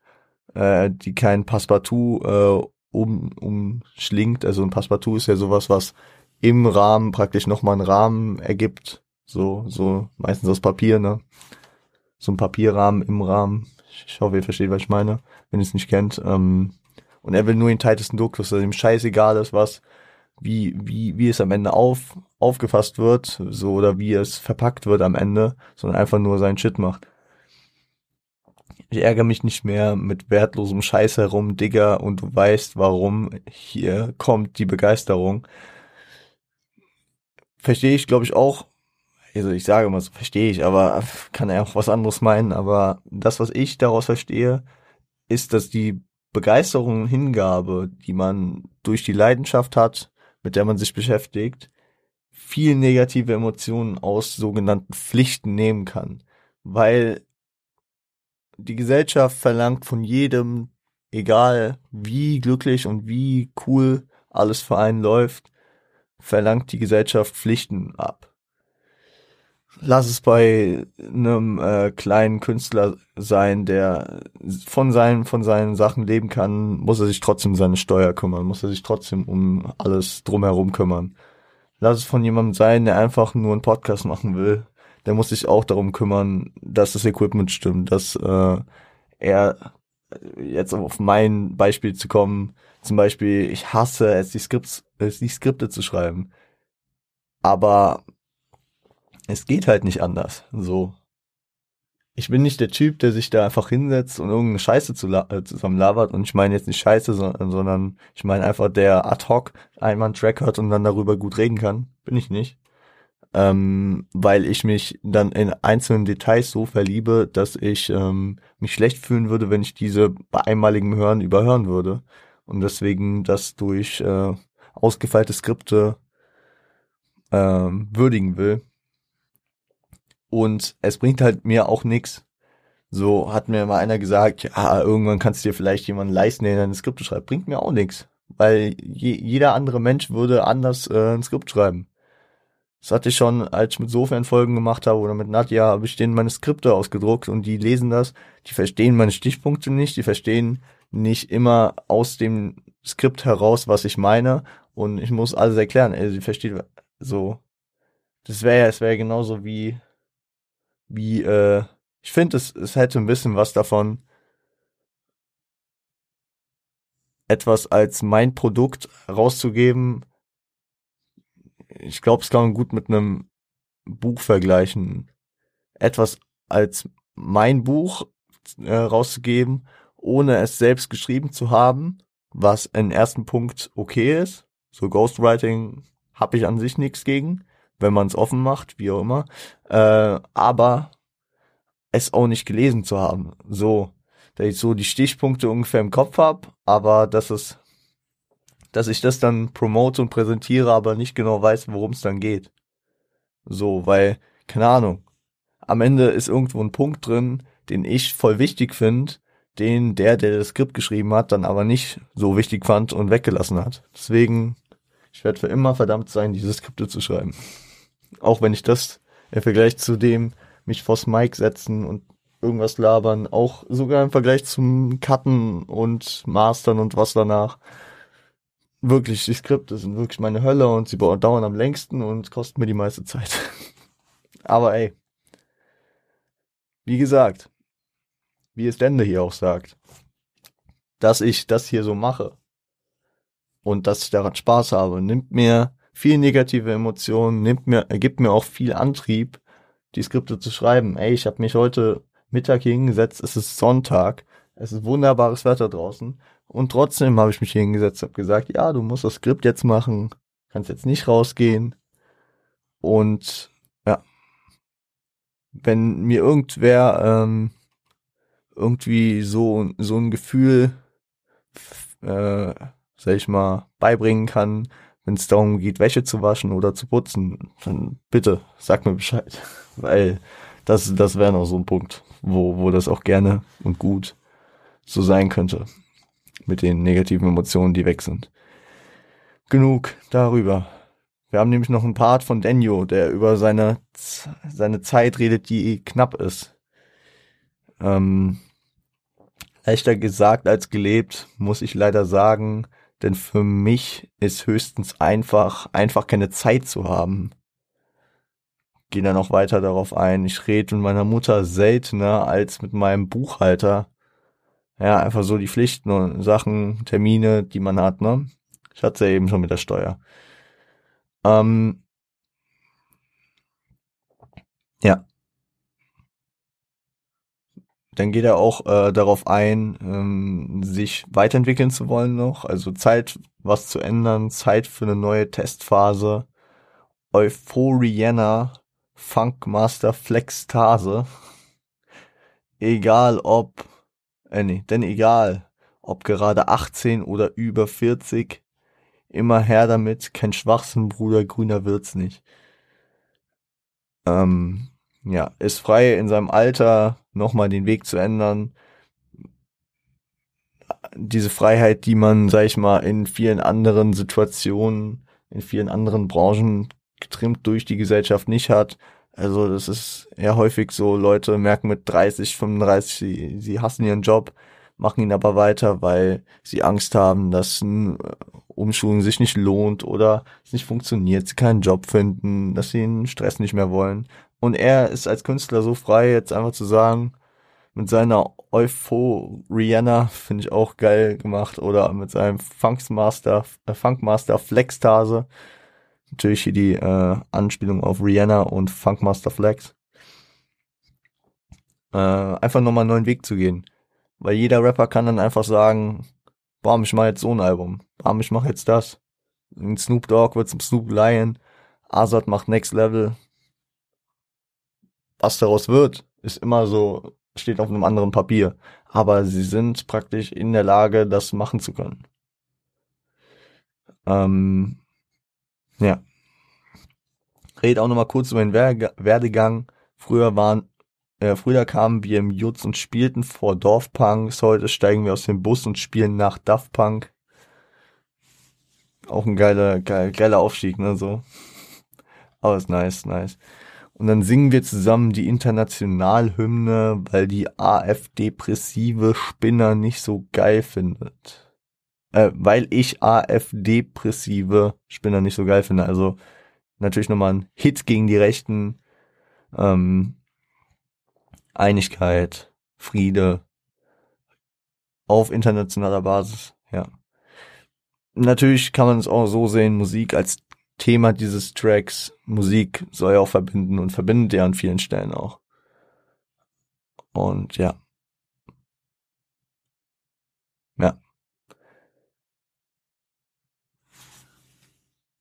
äh, die kein Passepartout äh, um, umschlingt. Also ein Passepartout ist ja sowas, was im Rahmen praktisch nochmal einen Rahmen ergibt. So, so meistens aus Papier, ne? So ein Papierrahmen im Rahmen. Ich hoffe, ihr versteht, was ich meine, wenn ihr es nicht kennt. Ähm, und er will nur den tightesten Duktus, dass ihm scheißegal ist, was, wie, wie, wie es am Ende auf, aufgefasst wird, so, oder wie es verpackt wird am Ende, sondern einfach nur seinen Shit macht. Ich ärgere mich nicht mehr mit wertlosem Scheiß herum, Digger, und du weißt, warum hier kommt die Begeisterung. Verstehe ich, glaube ich, auch. Also ich sage mal so, verstehe ich, aber kann er auch was anderes meinen. Aber das, was ich daraus verstehe, ist, dass die Begeisterung und Hingabe, die man durch die Leidenschaft hat, mit der man sich beschäftigt, viel negative Emotionen aus sogenannten Pflichten nehmen kann. Weil die Gesellschaft verlangt von jedem, egal wie glücklich und wie cool alles für einen läuft, verlangt die Gesellschaft Pflichten ab. Lass es bei einem äh, kleinen Künstler sein, der von seinen von seinen Sachen leben kann, muss er sich trotzdem seine Steuer kümmern, muss er sich trotzdem um alles drumherum kümmern. Lass es von jemandem sein, der einfach nur einen Podcast machen will, der muss sich auch darum kümmern, dass das Equipment stimmt, dass äh, er jetzt auf mein Beispiel zu kommen, zum Beispiel, ich hasse es, die Skripts, es die Skripte zu schreiben. Aber es geht halt nicht anders. So. Ich bin nicht der Typ, der sich da einfach hinsetzt und irgendeine Scheiße zu äh, zusammen labert. Und ich meine jetzt nicht Scheiße, sondern, sondern ich meine einfach der ad hoc einmal einen Track hört und dann darüber gut reden kann. Bin ich nicht ähm, weil ich mich dann in einzelnen Details so verliebe, dass ich ähm, mich schlecht fühlen würde, wenn ich diese bei einmaligem Hören überhören würde. Und deswegen das durch äh, ausgefeilte Skripte ähm, würdigen will. Und es bringt halt mir auch nix. So hat mir mal einer gesagt, ja, irgendwann kannst du dir vielleicht jemanden leisten, der deine Skripte schreibt. Bringt mir auch nix. Weil je, jeder andere Mensch würde anders äh, ein Skript schreiben. Das hatte ich schon, als ich mit Sofern Folgen gemacht habe oder mit Nadja, habe ich denen meine Skripte ausgedruckt und die lesen das. Die verstehen meine Stichpunkte nicht, die verstehen nicht immer aus dem Skript heraus, was ich meine. Und ich muss alles erklären. Also sie versteht so. Das wäre ja, es wäre genauso wie, wie, äh, ich finde, es, es hätte ein bisschen was davon, etwas als mein Produkt rauszugeben, ich glaube, es kann man gut mit einem Buch vergleichen. Etwas als mein Buch äh, rauszugeben, ohne es selbst geschrieben zu haben, was im ersten Punkt okay ist. So Ghostwriting habe ich an sich nichts gegen, wenn man es offen macht, wie auch immer. Äh, aber es auch nicht gelesen zu haben. So, dass ich so die Stichpunkte ungefähr im Kopf hab, aber dass es dass ich das dann promote und präsentiere, aber nicht genau weiß, worum es dann geht. So, weil, keine Ahnung, am Ende ist irgendwo ein Punkt drin, den ich voll wichtig finde, den der, der das Skript geschrieben hat, dann aber nicht so wichtig fand und weggelassen hat. Deswegen, ich werde für immer verdammt sein, diese Skripte zu schreiben. Auch wenn ich das im Vergleich zu dem mich vors Mic setzen und irgendwas labern, auch sogar im Vergleich zum Cutten und Mastern und was danach, wirklich, die Skripte sind wirklich meine Hölle und sie dauern am längsten und kosten mir die meiste Zeit. Aber ey, wie gesagt, wie es Dende hier auch sagt, dass ich das hier so mache und dass ich daran Spaß habe, nimmt mir viel negative Emotionen, nimmt mir, gibt mir auch viel Antrieb, die Skripte zu schreiben. Ey, ich habe mich heute Mittag hingesetzt, es ist Sonntag, es ist wunderbares Wetter draußen und trotzdem habe ich mich hingesetzt, habe gesagt, ja, du musst das Skript jetzt machen, kannst jetzt nicht rausgehen. Und ja, wenn mir irgendwer ähm, irgendwie so so ein Gefühl, äh, sag ich mal, beibringen kann, wenn es darum geht, Wäsche zu waschen oder zu putzen, dann bitte sag mir Bescheid, weil das das wäre noch so ein Punkt, wo wo das auch gerne und gut so sein könnte mit den negativen Emotionen, die weg sind. Genug darüber. Wir haben nämlich noch einen Part von Daniel, der über seine, seine Zeit redet, die knapp ist. Ähm, leichter gesagt als gelebt, muss ich leider sagen, Denn für mich ist höchstens einfach, einfach keine Zeit zu haben. Gehe dann noch weiter darauf ein. Ich rede mit meiner Mutter seltener als mit meinem Buchhalter. Ja, einfach so die Pflichten und Sachen, Termine, die man hat, ne? Ich hatte ja eben schon mit der Steuer. Ähm, ja. Dann geht er auch äh, darauf ein, ähm, sich weiterentwickeln zu wollen noch. Also Zeit, was zu ändern, Zeit für eine neue Testphase. Euphoriana Funkmaster Flextase. Egal ob, äh nee, denn egal, ob gerade 18 oder über 40, immer her damit, kein Schwachsinn, Bruder, grüner wird's nicht. Ähm, ja, ist frei in seinem Alter nochmal den Weg zu ändern. Diese Freiheit, die man, sag ich mal, in vielen anderen Situationen, in vielen anderen Branchen getrimmt durch die Gesellschaft nicht hat. Also das ist eher häufig so, Leute merken mit 30, 35, sie, sie hassen ihren Job, machen ihn aber weiter, weil sie Angst haben, dass ein Umschulen sich nicht lohnt oder es nicht funktioniert, sie keinen Job finden, dass sie den Stress nicht mehr wollen. Und er ist als Künstler so frei, jetzt einfach zu sagen, mit seiner Euphoriana finde ich auch geil gemacht oder mit seinem Funkmaster, äh, Funkmaster Flextase. Natürlich hier die äh, Anspielung auf Rihanna und Funkmaster Flex. Äh, einfach nochmal einen neuen Weg zu gehen. Weil jeder Rapper kann dann einfach sagen, warum ich mache jetzt so ein Album, warum ich mache jetzt das. Ein Snoop Dogg wird zum Snoop Lion, Azad macht Next Level. Was daraus wird, ist immer so, steht auf einem anderen Papier. Aber sie sind praktisch in der Lage, das machen zu können. Ähm, ja. Red auch nochmal kurz über den Werdegang. Früher waren äh, früher kamen wir im Jutz und spielten vor Dorfpunks. Heute steigen wir aus dem Bus und spielen nach Daft Punk. Auch ein geiler, geiler, geiler Aufstieg, ne, so. Aber ist nice, nice. Und dann singen wir zusammen die Internationalhymne, weil die AfD-pressive Spinner nicht so geil findet. Äh, weil ich AfD-pressive Spinner nicht so geil finde. Also natürlich nochmal ein Hit gegen die Rechten. Ähm, Einigkeit, Friede auf internationaler Basis, ja. Natürlich kann man es auch so sehen, Musik als Thema dieses Tracks, Musik soll ja auch verbinden und verbindet ja an vielen Stellen auch. Und ja. Ja.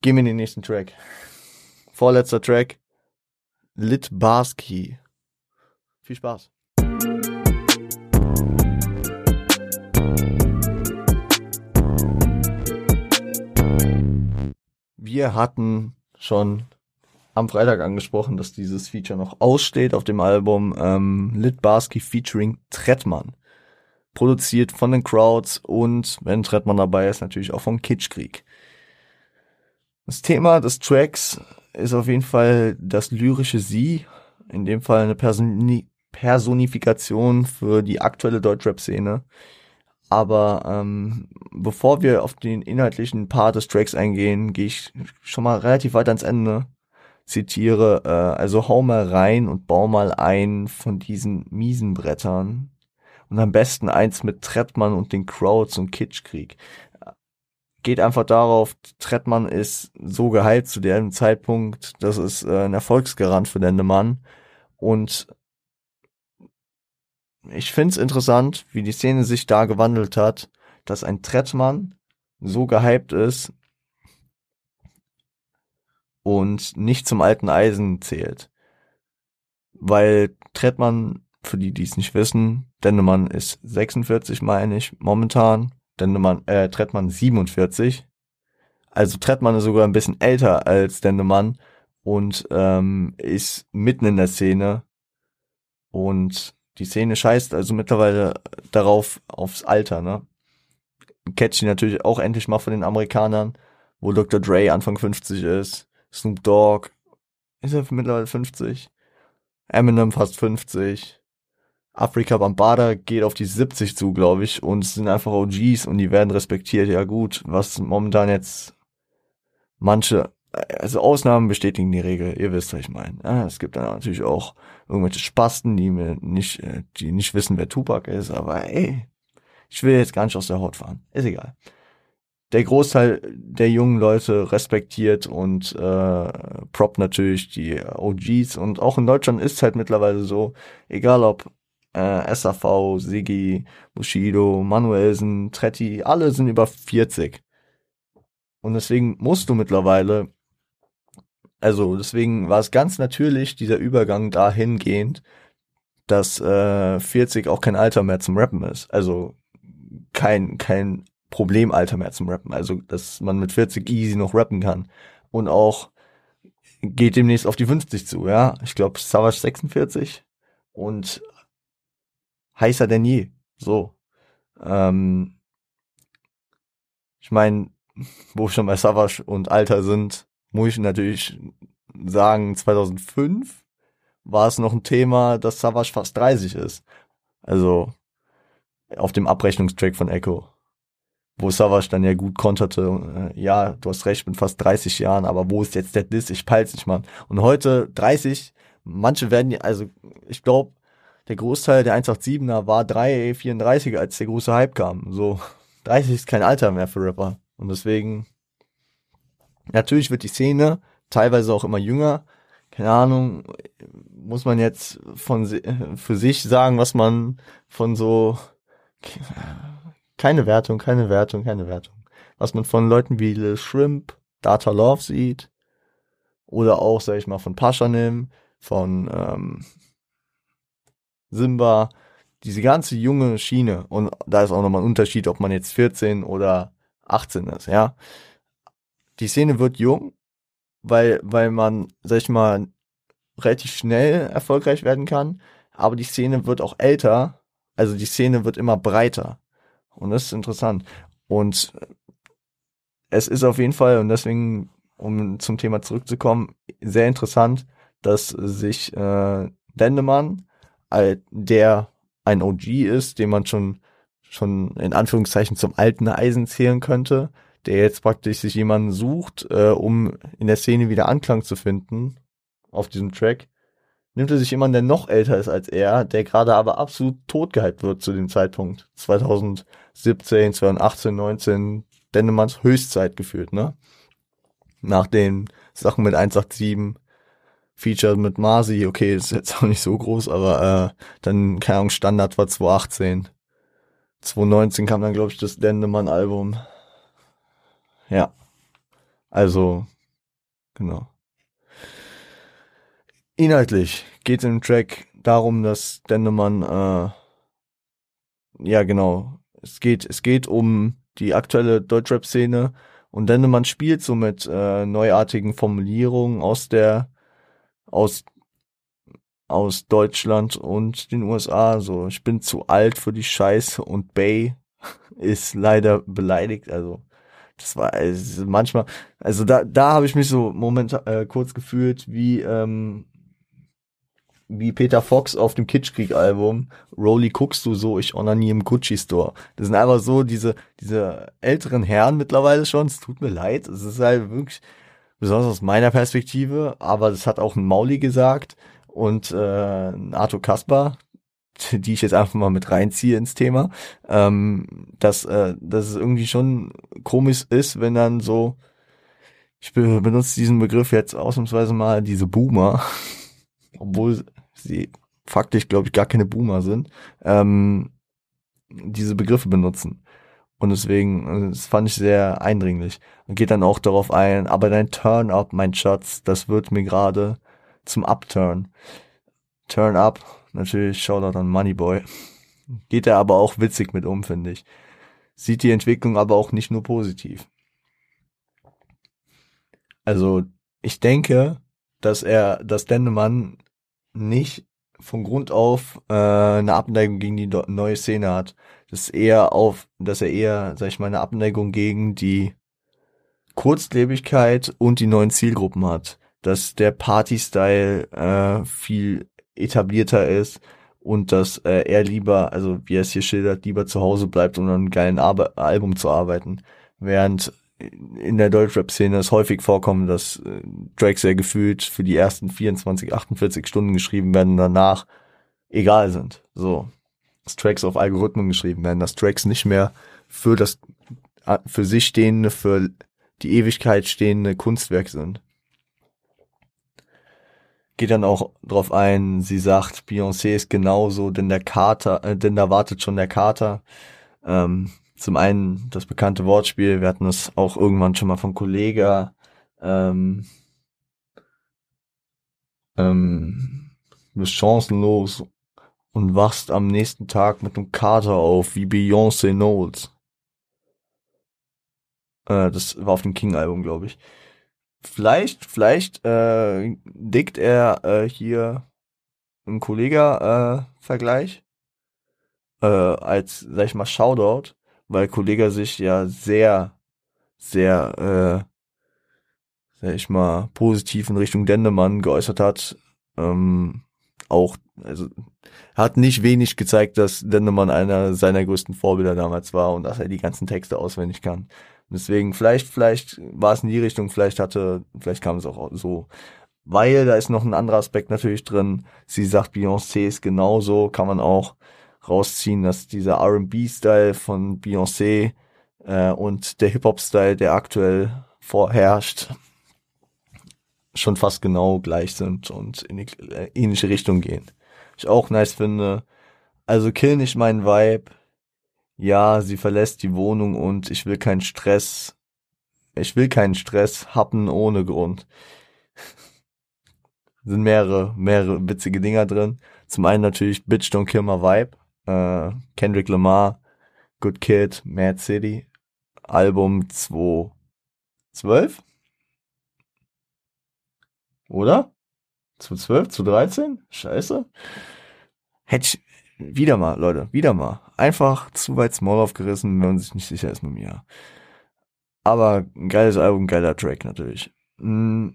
Gehen wir in den nächsten Track. Vorletzter Track. Lit Barsky viel Spaß. Wir hatten schon am Freitag angesprochen, dass dieses Feature noch aussteht auf dem Album ähm, Lit Barsky featuring Trettmann. Produziert von den Crowds und, wenn Trettmann dabei ist, natürlich auch von Kitschkrieg. Das Thema des Tracks ist auf jeden Fall das lyrische Sie, in dem Fall eine Personi Personifikation für die aktuelle Deutschrap-Szene. Aber ähm, bevor wir auf den inhaltlichen Part des Tracks eingehen, gehe ich schon mal relativ weit ans Ende. Zitiere, äh, also hau mal rein und bau mal ein von diesen miesen Brettern. Und am besten eins mit Trettmann und den Crowds und Kitschkrieg. Geht einfach darauf, Trettmann ist so geheilt zu dem Zeitpunkt, das ist äh, ein Erfolgsgarant für den Mann. Und ich find's interessant, wie die Szene sich da gewandelt hat, dass ein Trettmann so gehypt ist und nicht zum alten Eisen zählt. Weil Trettmann, für die, die es nicht wissen, Dendemann ist 46, meine ich, momentan. Dendemann, äh, Trettmann 47. Also Trettmann ist sogar ein bisschen älter als Dendemann und ähm, ist mitten in der Szene und die Szene scheißt also mittlerweile darauf, aufs Alter, ne? Catchy natürlich auch endlich mal von den Amerikanern, wo Dr. Dre Anfang 50 ist, Snoop Dogg, ist er mittlerweile 50? Eminem fast 50. Afrika Bambada geht auf die 70 zu, glaube ich, und sind einfach OGs und die werden respektiert. Ja gut, was momentan jetzt manche, also Ausnahmen bestätigen die Regel, ihr wisst, was ich meine. Ja, es gibt dann natürlich auch irgendwelche Spasten, die mir nicht, äh, die nicht wissen, wer Tupac ist, aber ey, ich will jetzt gar nicht aus der Haut fahren. Ist egal. Der Großteil der jungen Leute respektiert und äh, prop natürlich die OGs und auch in Deutschland ist es halt mittlerweile so, egal ob äh, SAV, Sigi, Bushido, Manuelsen, Tretti, alle sind über 40. Und deswegen musst du mittlerweile, also deswegen war es ganz natürlich dieser Übergang dahingehend, dass äh, 40 auch kein Alter mehr zum Rappen ist. Also kein, kein Problemalter mehr zum Rappen. Also, dass man mit 40 easy noch rappen kann. Und auch geht demnächst auf die 50 zu, ja. Ich glaube, Savage 46 und heißer denn je. So. Ähm, ich meine, wo schon bei Savage und Alter sind, muss ich natürlich sagen, 2005 war es noch ein Thema, dass Savage fast 30 ist. Also auf dem Abrechnungstrack von Echo. Wo Savage dann ja gut konterte, äh, ja, du hast recht, mit fast 30 Jahren, aber wo ist jetzt der Diss? Ich peil's nicht, Mann. Und heute 30, manche werden, also ich glaube, der Großteil der 187er war 3,34 als der große Hype kam. So, 30 ist kein Alter mehr für Rapper. Und deswegen, natürlich wird die Szene teilweise auch immer jünger. Keine Ahnung, muss man jetzt von für sich sagen, was man von so keine Wertung, keine Wertung, keine Wertung. Was man von Leuten wie Lil Shrimp, Data Love sieht oder auch, sag ich mal, von Paschanim, von ähm, Simba, diese ganze junge Schiene. Und da ist auch nochmal ein Unterschied, ob man jetzt 14 oder 18 ist, ja. Die Szene wird jung, weil, weil man, sag ich mal, relativ schnell erfolgreich werden kann. Aber die Szene wird auch älter. Also die Szene wird immer breiter. Und das ist interessant. Und es ist auf jeden Fall, und deswegen, um zum Thema zurückzukommen, sehr interessant, dass sich äh, Dendemann der ein OG ist, den man schon, schon in Anführungszeichen zum alten Eisen zählen könnte, der jetzt praktisch sich jemanden sucht, äh, um in der Szene wieder Anklang zu finden auf diesem Track, nimmt er sich jemanden, der noch älter ist als er, der gerade aber absolut totgehypt wird zu dem Zeitpunkt. 2017, 2018, 19, Dennemanns Höchstzeit gefühlt, ne? Nach den Sachen mit 187, Feature mit Marzi, okay, ist jetzt auch nicht so groß, aber äh, dann, keine Ahnung, Standard war 2018. 2019 kam dann, glaube ich, das Dendemann-Album. Ja. Also, genau. Inhaltlich geht im Track darum, dass Dendemann, äh, ja genau, es geht, es geht um die aktuelle Deutschrap-Szene und Dendemann spielt so mit äh, neuartigen Formulierungen aus der aus aus Deutschland und den USA. So, ich bin zu alt für die Scheiße und Bay ist leider beleidigt. Also das war also manchmal, also da da habe ich mich so moment äh, kurz gefühlt wie ähm, wie Peter Fox auf dem Kitschkrieg-Album, Rolly guckst du so, ich onaniere im Gucci-Store. Das sind einfach so diese, diese älteren Herren mittlerweile schon, es tut mir leid, es ist halt wirklich, besonders aus meiner Perspektive, aber das hat auch ein Mauli gesagt und äh, ein Arthur Kasper, die ich jetzt einfach mal mit reinziehe ins Thema, ähm, dass, äh, dass es irgendwie schon komisch ist, wenn dann so, ich benutze diesen Begriff jetzt ausnahmsweise mal, diese Boomer, obwohl sie faktisch, glaube ich, gar keine Boomer sind, ähm, diese Begriffe benutzen. Und deswegen, also das fand ich sehr eindringlich. Und geht dann auch darauf ein, aber dein Turn-Up, mein Schatz, das wird mir gerade zum Upturn. Turn-Up, natürlich Shoutout an Moneyboy. Geht er aber auch witzig mit um, finde ich. Sieht die Entwicklung aber auch nicht nur positiv. Also, ich denke, dass er, dass Dendemann nicht von Grund auf äh, eine Abneigung gegen die neue Szene hat. Das ist eher auf, dass er eher, sag ich mal, eine Abneigung gegen die Kurzlebigkeit und die neuen Zielgruppen hat. Dass der Party-Style äh, viel etablierter ist und dass äh, er lieber, also wie er es hier schildert, lieber zu Hause bleibt, um an einem geilen Arbe Album zu arbeiten. Während in der Deutschrap-Szene es häufig vorkommt, dass äh, Tracks sehr gefühlt für die ersten 24, 48 Stunden geschrieben werden, danach egal sind. So. Dass Tracks auf Algorithmen geschrieben werden, dass Tracks nicht mehr für das, äh, für sich stehende, für die Ewigkeit stehende Kunstwerk sind geht dann auch drauf ein, sie sagt, Beyoncé ist genauso, denn der Kater, äh, denn da wartet schon der Kater. Ähm, zum einen das bekannte Wortspiel, wir hatten es auch irgendwann schon mal von Kollega, ähm, ähm, du bist chancenlos und wachst am nächsten Tag mit einem Kater auf, wie Beyoncé Knowles. Äh, das war auf dem King-Album, glaube ich. Vielleicht, vielleicht äh, dickt er äh, hier einen Kollega-Vergleich äh, als, sag ich mal, Shoutout, weil Kollega sich ja sehr, sehr, äh, sag ich mal, positiv in Richtung Dendemann geäußert hat. Ähm, auch, also hat nicht wenig gezeigt, dass Dendemann einer seiner größten Vorbilder damals war und dass er die ganzen Texte auswendig kann. Deswegen, vielleicht, vielleicht war es in die Richtung, vielleicht hatte, vielleicht kam es auch so. Weil da ist noch ein anderer Aspekt natürlich drin. Sie sagt, Beyoncé ist genauso, kann man auch rausziehen, dass dieser R&B-Style von Beyoncé äh, und der Hip-Hop-Style, der aktuell vorherrscht, schon fast genau gleich sind und in die äh, ähnliche Richtung gehen. Ich auch nice finde. Also kill nicht meinen Vibe ja, sie verlässt die Wohnung und ich will keinen Stress. Ich will keinen Stress happen ohne Grund. sind mehrere, mehrere witzige Dinger drin. Zum einen natürlich Bitch Don't Kill My Vibe, äh, Kendrick Lamar, Good Kid, Mad City, Album 2012? Oder? 2012, 2013? Scheiße. Hätte ich, wieder mal, Leute, wieder mal. Einfach zu weit Small aufgerissen, wenn man sich nicht sicher ist mit mir. Aber ein geiles Album, geiler Track natürlich. Mm.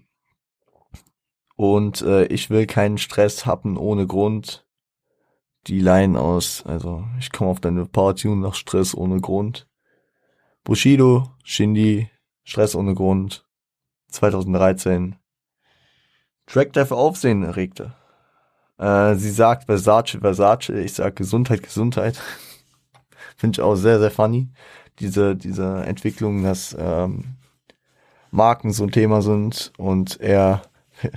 Und äh, ich will keinen Stress haben ohne Grund. Die Line aus, also ich komme auf deine Power-Tune nach Stress ohne Grund. Bushido, Shindy, Stress ohne Grund. 2013. Track, der für Aufsehen erregte. Äh, sie sagt Versace, Versace, ich sag Gesundheit, Gesundheit. Finde ich auch sehr, sehr funny. Diese, diese Entwicklung, dass ähm, Marken so ein Thema sind und er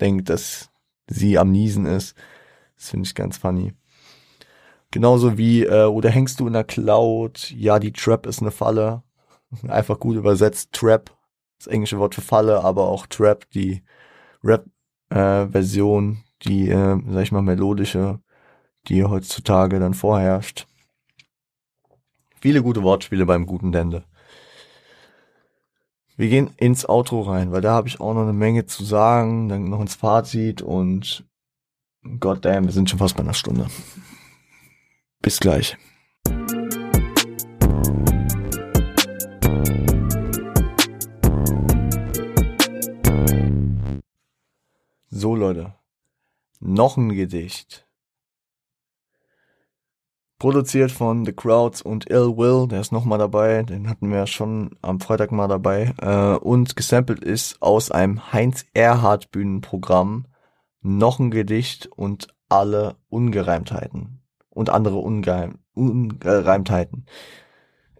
denkt, dass sie am Niesen ist. Das finde ich ganz funny. Genauso wie, äh, oder hängst du in der Cloud? Ja, die Trap ist eine Falle. Einfach gut übersetzt, Trap, das englische Wort für Falle, aber auch Trap, die Rap-Version äh, die, äh, sag ich mal, melodische, die heutzutage dann vorherrscht. Viele gute Wortspiele beim guten Dende. Wir gehen ins Outro rein, weil da habe ich auch noch eine Menge zu sagen, dann noch ins Fazit und goddamn, wir sind schon fast bei einer Stunde. Bis gleich. Noch ein Gedicht. Produziert von The Crowds und Ill Will, der ist nochmal dabei, den hatten wir schon am Freitag mal dabei. Äh, und gesampelt ist aus einem Heinz Erhardt Bühnenprogramm noch ein Gedicht und alle Ungereimtheiten und andere Ungeheim Ungereimtheiten.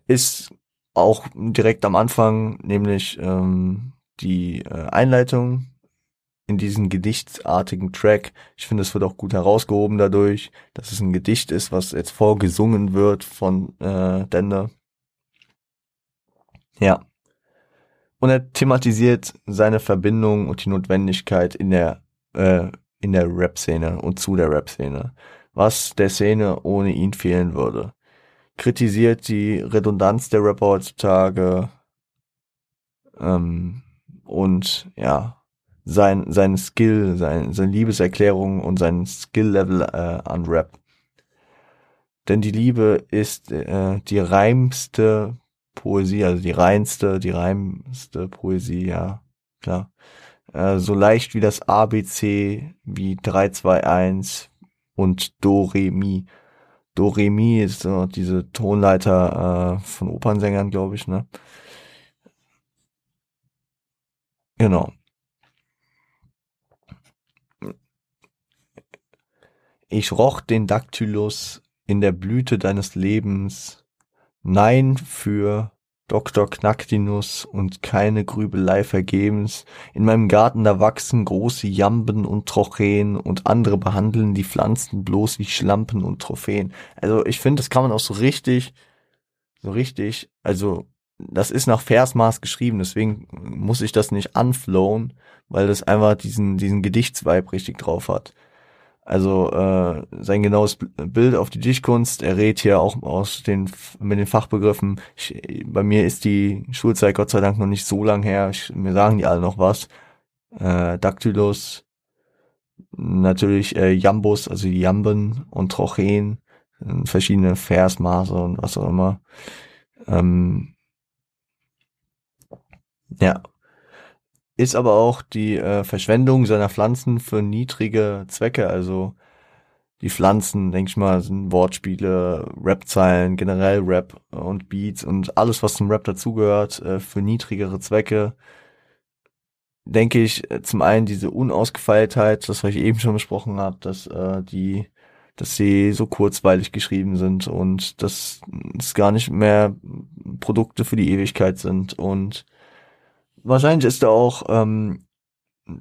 Ist auch direkt am Anfang, nämlich ähm, die äh, Einleitung in diesen gedichtsartigen Track. Ich finde, es wird auch gut herausgehoben dadurch, dass es ein Gedicht ist, was jetzt vorgesungen wird von äh, Dende. Ja. Und er thematisiert seine Verbindung und die Notwendigkeit in der äh, in der Rap-Szene und zu der Rap-Szene, was der Szene ohne ihn fehlen würde. Kritisiert die Redundanz der Rapper heutzutage ähm, und ja, sein, sein Skill, sein, seine Liebeserklärung und sein Skill-Level äh, an Rap. Denn die Liebe ist äh, die reimste Poesie, also die reinste, die reimste Poesie, ja, klar. Äh, so leicht wie das ABC, wie 3, 2, 1, und Do, Re, Mi. Do, Re, Mi ist so diese Tonleiter äh, von Opernsängern, glaube ich, ne? Genau. Ich roch den Dactylus in der Blüte deines Lebens. Nein für Dr. Knacktinus und keine Grübelei vergebens. In meinem Garten da wachsen große Jamben und Trochäen und andere behandeln die Pflanzen bloß wie Schlampen und Trophäen. Also ich finde, das kann man auch so richtig, so richtig, also das ist nach Versmaß geschrieben, deswegen muss ich das nicht anflowen, weil das einfach diesen, diesen Gedichtsvibe richtig drauf hat. Also äh, sein genaues Bild auf die Dichtkunst, er redet hier auch aus den mit den Fachbegriffen. Ich, bei mir ist die Schulzeit Gott sei Dank noch nicht so lang her. Ich, mir sagen die alle noch was. Äh, Dactylus, natürlich äh, Jambus, also Jamben und Trocheen, verschiedene Versmaße und was auch immer. Ähm, ja. Ist aber auch die äh, Verschwendung seiner Pflanzen für niedrige Zwecke. Also die Pflanzen, denke ich mal, sind Wortspiele, Rap-Zeilen, generell Rap und Beats und alles, was zum Rap dazugehört, äh, für niedrigere Zwecke. Denke ich, äh, zum einen diese Unausgefeiltheit, das was ich eben schon besprochen habe, dass äh, die dass sie so kurzweilig geschrieben sind und dass es gar nicht mehr Produkte für die Ewigkeit sind und wahrscheinlich ist da auch, ähm,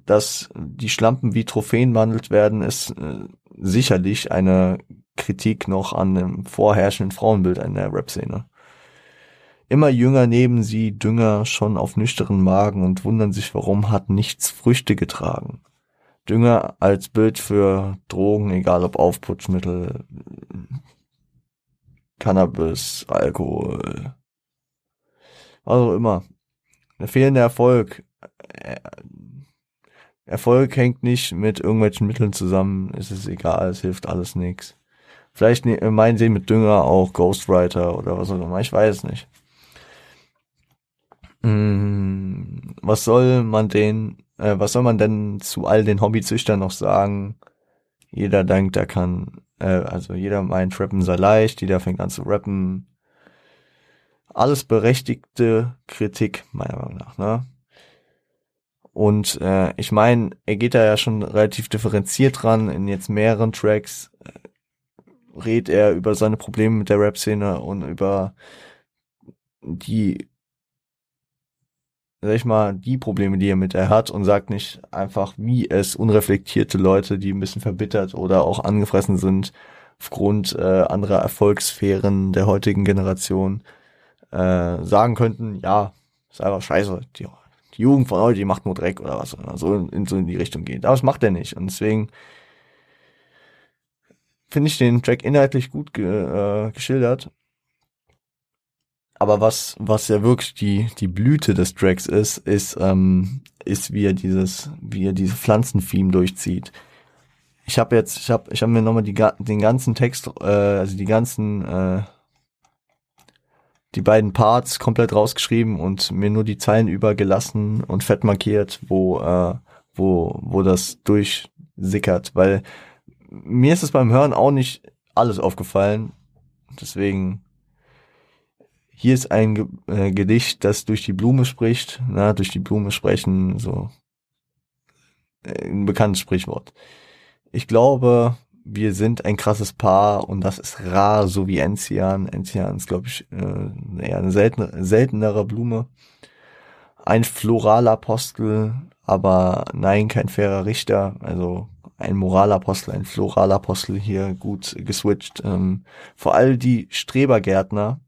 dass die Schlampen wie Trophäen behandelt werden, ist äh, sicherlich eine Kritik noch an dem vorherrschenden Frauenbild in der Rap-Szene. Immer jünger nehmen sie Dünger schon auf nüchteren Magen und wundern sich, warum hat nichts Früchte getragen. Dünger als Bild für Drogen, egal ob Aufputschmittel, Cannabis, Alkohol, was auch immer. Der fehlende Erfolg. Äh, Erfolg hängt nicht mit irgendwelchen Mitteln zusammen. Es ist egal, es hilft alles nichts. Vielleicht ne, meinen sie mit Dünger auch Ghostwriter oder was auch immer. Ich weiß nicht. Hm, was soll man den, äh, was soll man denn zu all den Hobbyzüchtern noch sagen? Jeder denkt, er kann, äh, also jeder meint, Rappen sei leicht, jeder fängt an zu rappen alles berechtigte Kritik, meiner Meinung nach. Ne? Und äh, ich meine, er geht da ja schon relativ differenziert dran. In jetzt mehreren Tracks äh, redet er über seine Probleme mit der Rap-Szene und über die, sag ich mal, die Probleme, die er mit der hat und sagt nicht einfach, wie es unreflektierte Leute, die ein bisschen verbittert oder auch angefressen sind aufgrund äh, anderer Erfolgssphären der heutigen Generation äh, sagen könnten, ja, ist einfach scheiße, die, die Jugend von heute, die macht nur Dreck oder was, oder so in, so in die Richtung geht. Aber das macht er nicht. Und deswegen finde ich den Track inhaltlich gut ge äh, geschildert. Aber was, was ja wirklich die, die Blüte des Tracks ist, ist, ähm, ist, wie er dieses, wie er diese Pflanzentheme durchzieht. Ich habe jetzt, ich habe, ich habe mir nochmal die, den ganzen Text, äh, also die ganzen äh, die beiden Parts komplett rausgeschrieben und mir nur die Zeilen übergelassen und fett markiert, wo, äh, wo, wo das durchsickert, weil mir ist es beim Hören auch nicht alles aufgefallen. Deswegen, hier ist ein Ge äh, Gedicht, das durch die Blume spricht, na, durch die Blume sprechen, so äh, ein bekanntes Sprichwort. Ich glaube, wir sind ein krasses Paar und das ist rar, so wie Enzian. Enzian ist, glaube ich, äh, eher eine selten, seltenere Blume. Ein Floralapostel, aber nein, kein fairer Richter. Also ein Moralapostel, ein Floralapostel hier gut geswitcht. Ähm, vor allem die Strebergärtner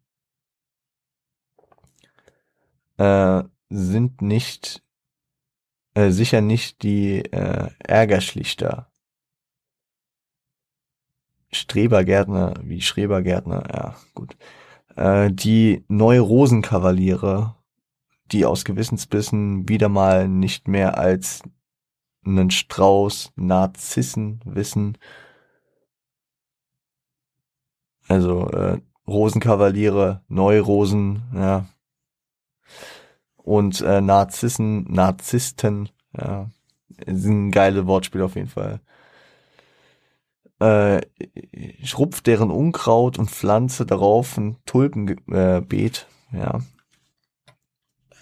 äh, sind nicht äh, sicher nicht die äh, Ärgerschlichter Strebergärtner, wie Schrebergärtner, ja, gut. Äh, die Neurosenkavaliere, die aus Gewissensbissen wieder mal nicht mehr als einen Strauß Narzissen wissen. Also äh, Rosenkavaliere, Neurosen, ja. Und äh, Narzissen, Narzissten, ja. Sind geile Wortspiel auf jeden Fall. Äh, ich rupf deren Unkraut und pflanze darauf ein Tulpenbeet, äh, ja.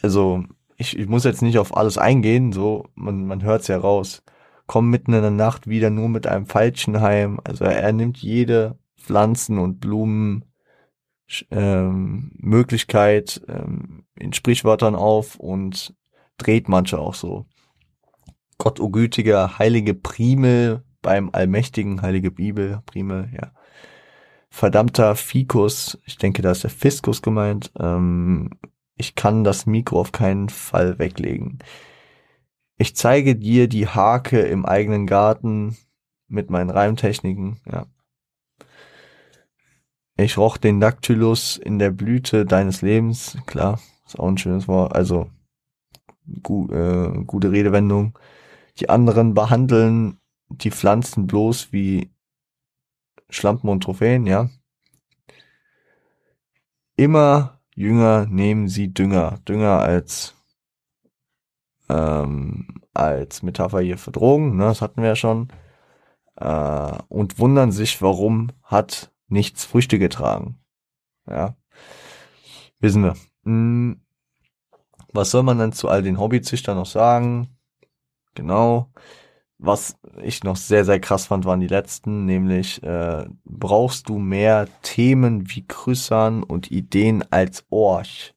Also, ich, ich muss jetzt nicht auf alles eingehen, so, man, man hört's ja raus. Komm mitten in der Nacht wieder nur mit einem Pfeilchen heim. Also er nimmt jede Pflanzen- und Blumen ähm, ähm, in Sprichwörtern auf und dreht manche auch so. Gott, oh gütiger, heilige Primel beim allmächtigen, heilige Bibel, Primel, ja. Verdammter Fikus, ich denke, da ist der Fiskus gemeint. Ähm, ich kann das Mikro auf keinen Fall weglegen. Ich zeige dir die Hake im eigenen Garten mit meinen Reimtechniken, ja. Ich roch den Dactylus in der Blüte deines Lebens. Klar, ist auch ein schönes Wort. Also, gu äh, gute Redewendung. Die anderen behandeln die Pflanzen bloß wie Schlampen und Trophäen, ja. Immer jünger nehmen sie Dünger. Dünger als ähm, als Metapher hier für Drogen, ne, das hatten wir ja schon. Äh, und wundern sich, warum hat nichts Früchte getragen. Ja. Wissen wir. Hm. Was soll man denn zu all den Hobbyzüchtern noch sagen? Genau. Was ich noch sehr, sehr krass fand, waren die letzten, nämlich äh, brauchst du mehr Themen wie Krüssern und Ideen als Orch.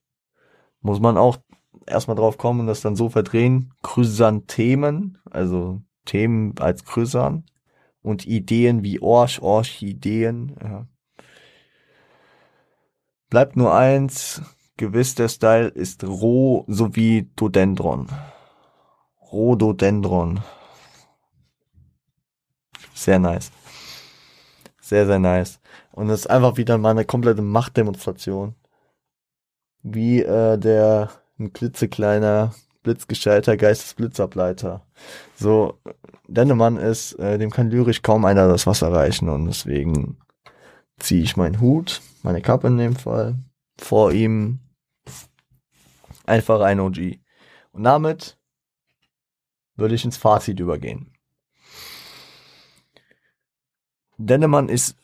Muss man auch erstmal drauf kommen und das dann so verdrehen. Krüssern Themen, also Themen als Krüssern und Ideen wie Orch, Orchideen. Ja. Bleibt nur eins, gewiss der Style ist roh sowie Dodendron. Rhododendron. Sehr nice. Sehr, sehr nice. Und es ist einfach wieder mal eine komplette Machtdemonstration. Wie äh, der ein klitzekleiner blitzgestellter Geistesblitzableiter. So, Dennemann ist, äh, dem kann lyrisch kaum einer das Wasser reichen und deswegen ziehe ich meinen Hut, meine Kappe in dem Fall, vor ihm einfach ein OG. Und damit würde ich ins Fazit übergehen. Dennemann ist,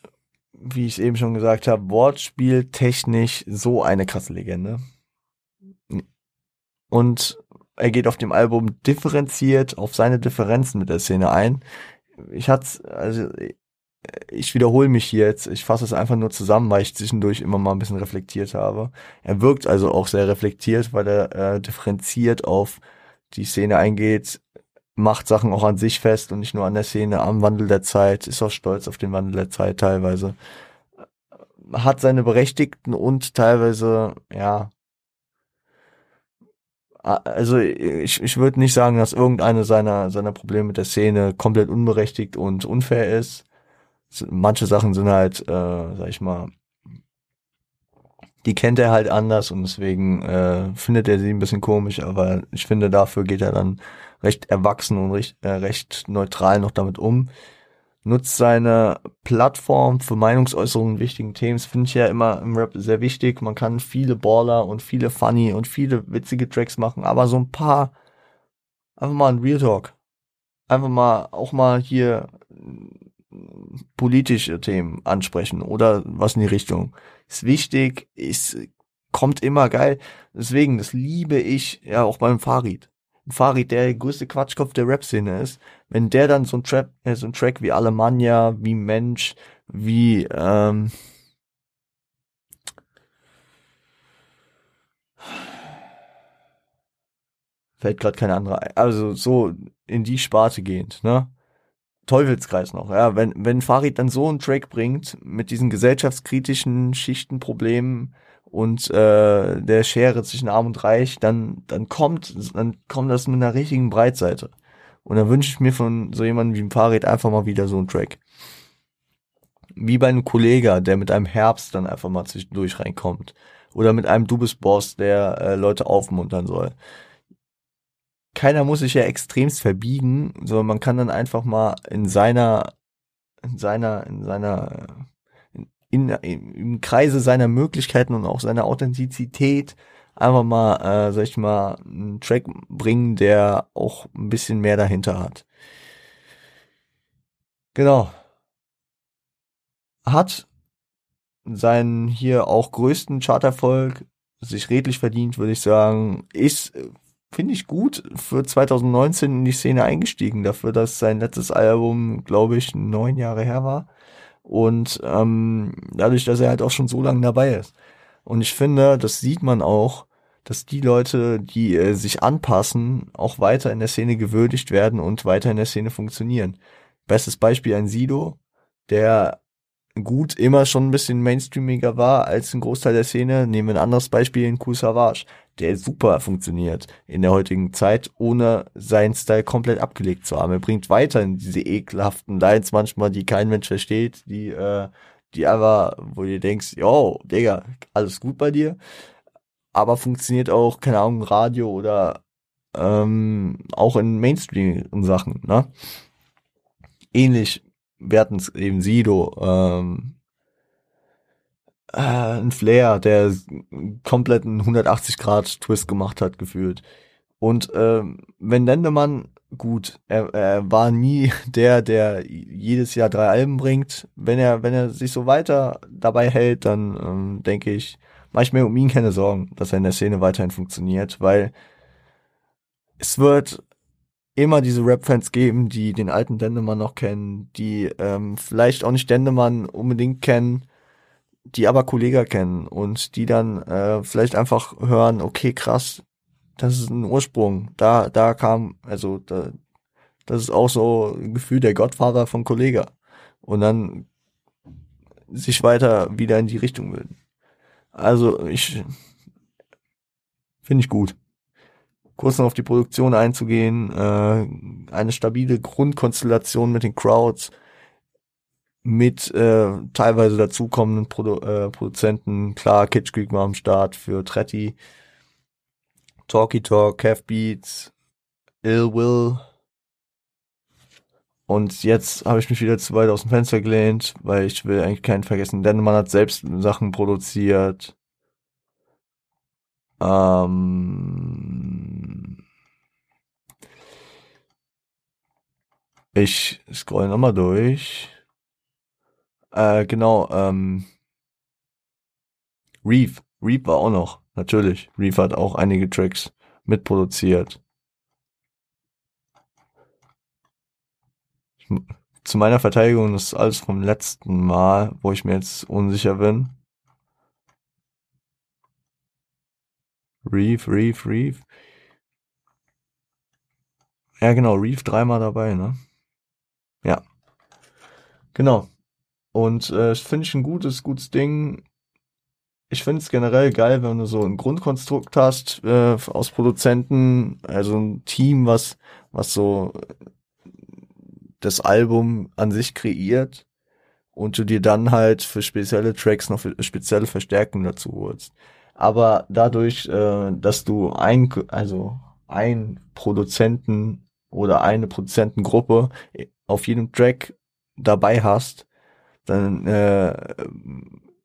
wie ich eben schon gesagt habe, wortspieltechnisch so eine krasse Legende. Und er geht auf dem Album differenziert auf seine Differenzen mit der Szene ein. Ich hatte, also ich wiederhole mich jetzt, ich fasse es einfach nur zusammen, weil ich zwischendurch immer mal ein bisschen reflektiert habe. Er wirkt also auch sehr reflektiert, weil er äh, differenziert auf die Szene eingeht, macht Sachen auch an sich fest und nicht nur an der Szene, am Wandel der Zeit, ist auch stolz auf den Wandel der Zeit teilweise. Hat seine Berechtigten und teilweise, ja, also ich, ich würde nicht sagen, dass irgendeine seiner, seiner Probleme mit der Szene komplett unberechtigt und unfair ist. Manche Sachen sind halt, äh, sag ich mal, die kennt er halt anders und deswegen äh, findet er sie ein bisschen komisch, aber ich finde, dafür geht er dann recht erwachsen und recht, äh, recht neutral noch damit um. Nutzt seine Plattform für Meinungsäußerungen in wichtigen Themen. Finde ich ja immer im Rap sehr wichtig. Man kann viele Baller und viele funny und viele witzige Tracks machen, aber so ein paar, einfach mal ein Real Talk. Einfach mal, auch mal hier politische Themen ansprechen oder was in die Richtung. Ist wichtig, ist, kommt immer geil. Deswegen, das liebe ich ja auch beim Farid. Farid, der größte Quatschkopf der Rap-Szene ist, wenn der dann so ein, Trap, äh, so ein Track wie Alemannia, wie Mensch, wie, ähm, fällt gerade keine andere ein. Also so in die Sparte gehend, ne? Teufelskreis noch, ja. Wenn, wenn Farid dann so einen Track bringt mit diesen gesellschaftskritischen Schichtenproblemen und äh, der Schere zwischen Arm und Reich, dann, dann kommt, dann kommt das mit einer richtigen Breitseite. Und dann wünsche ich mir von so jemandem wie ein Farid einfach mal wieder so einen Track. Wie bei einem Kollege, der mit einem Herbst dann einfach mal zwischendurch reinkommt. Oder mit einem Du bist Boss, der äh, Leute aufmuntern soll keiner muss sich ja extremst verbiegen, sondern man kann dann einfach mal in seiner, in seiner, in seiner, in, in, im Kreise seiner Möglichkeiten und auch seiner Authentizität einfach mal, äh, sag ich mal, einen Track bringen, der auch ein bisschen mehr dahinter hat. Genau. hat seinen hier auch größten Charterfolg sich redlich verdient, würde ich sagen, ist finde ich gut für 2019 in die Szene eingestiegen, dafür, dass sein letztes Album, glaube ich, neun Jahre her war. Und ähm, dadurch, dass er halt auch schon so lange dabei ist. Und ich finde, das sieht man auch, dass die Leute, die äh, sich anpassen, auch weiter in der Szene gewürdigt werden und weiter in der Szene funktionieren. Bestes Beispiel ein Sido, der gut immer schon ein bisschen mainstreamiger war als ein Großteil der Szene. Nehmen wir ein anderes Beispiel in Cool Savage, der super funktioniert in der heutigen Zeit, ohne seinen Style komplett abgelegt zu haben. Er bringt weiterhin diese ekelhaften Lines manchmal, die kein Mensch versteht, die, äh, die einfach, wo du denkst, yo, Digga, alles gut bei dir. Aber funktioniert auch, keine Ahnung, Radio oder ähm, auch in Mainstream-Sachen, ne? Ähnlich wir hatten es eben Sido, ähm, äh, ein Flair, der kompletten 180-Grad-Twist gemacht hat, gefühlt. Und ähm, wenn Lendemann, gut, er, er war nie der, der jedes Jahr drei Alben bringt. Wenn er, wenn er sich so weiter dabei hält, dann ähm, denke ich, mache ich mir um ihn keine Sorgen, dass er in der Szene weiterhin funktioniert, weil es wird immer diese Rap-Fans geben, die den alten Dendemann noch kennen, die ähm, vielleicht auch nicht Dendemann unbedingt kennen, die aber Kollega kennen und die dann äh, vielleicht einfach hören, okay, krass, das ist ein Ursprung. Da, da kam, also da, das ist auch so ein Gefühl der Gottvater von Kollega. Und dann sich weiter wieder in die Richtung bilden. Also ich finde ich gut kurz noch auf die Produktion einzugehen, äh, eine stabile Grundkonstellation mit den Crowds, mit äh, teilweise dazukommenden Produ äh, Produzenten, klar, Kitsch Creek war am Start für Tretti, Talky Talk, Kev Beats, Ill Will. Und jetzt habe ich mich wieder zu weit aus dem Fenster gelehnt, weil ich will eigentlich keinen vergessen, denn man hat selbst Sachen produziert. Ähm, ich scroll nochmal durch. Äh, genau, ähm, Reef. Reef war auch noch, natürlich. Reef hat auch einige Tracks mitproduziert. Zu meiner Verteidigung, das ist alles vom letzten Mal, wo ich mir jetzt unsicher bin. Reef, Reef, Reef. Ja, genau, Reef dreimal dabei, ne? Ja. Genau. Und äh, finde ich ein gutes, gutes Ding. Ich finde es generell geil, wenn du so ein Grundkonstrukt hast äh, aus Produzenten, also ein Team, was, was so das Album an sich kreiert und du dir dann halt für spezielle Tracks noch spezielle Verstärkungen dazu holst aber dadurch, äh, dass du ein, also ein Produzenten oder eine Produzentengruppe auf jedem Track dabei hast, dann äh,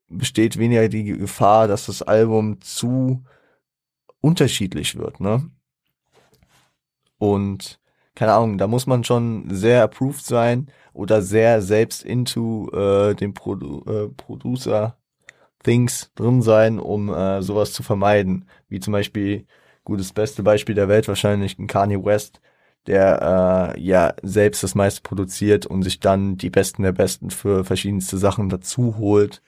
besteht weniger die Gefahr, dass das Album zu unterschiedlich wird, ne? Und keine Ahnung, da muss man schon sehr approved sein oder sehr selbst into äh, den Produ äh, Producer Things drin sein, um äh, sowas zu vermeiden. Wie zum Beispiel, gutes beste Beispiel der Welt wahrscheinlich, ein Kanye West, der äh, ja selbst das meiste produziert und sich dann die Besten der Besten für verschiedenste Sachen dazu holt,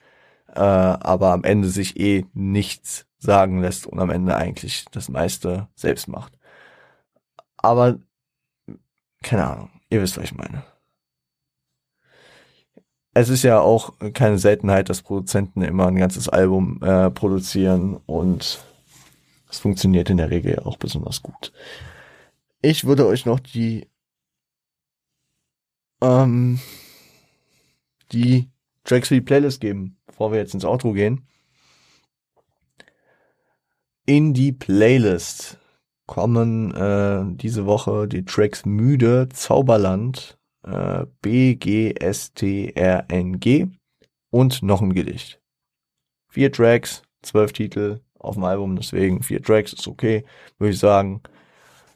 äh, aber am Ende sich eh nichts sagen lässt und am Ende eigentlich das meiste selbst macht. Aber keine Ahnung, ihr wisst, was ich meine es ist ja auch keine Seltenheit, dass Produzenten immer ein ganzes Album äh, produzieren und es funktioniert in der Regel auch besonders gut. Ich würde euch noch die ähm, die Tracks für die Playlist geben, bevor wir jetzt ins Outro gehen. In die Playlist kommen äh, diese Woche die Tracks Müde, Zauberland, B, G, S, T, R, N, G und noch ein Gedicht. Vier Tracks, zwölf Titel auf dem Album, deswegen vier Tracks ist okay, würde ich sagen.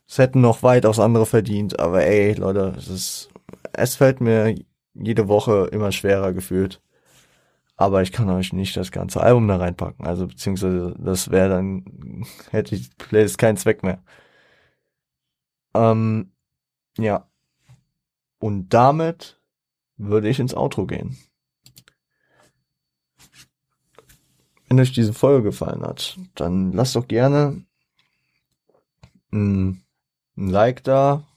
Es hätten noch weitaus andere verdient, aber ey, Leute, es ist, es fällt mir jede Woche immer schwerer gefühlt, aber ich kann euch nicht das ganze Album da reinpacken. Also beziehungsweise das wäre dann, hätte ich Playlist keinen Zweck mehr. Ähm, ja. Und damit würde ich ins Outro gehen. Wenn euch diese Folge gefallen hat, dann lasst doch gerne ein, Like da,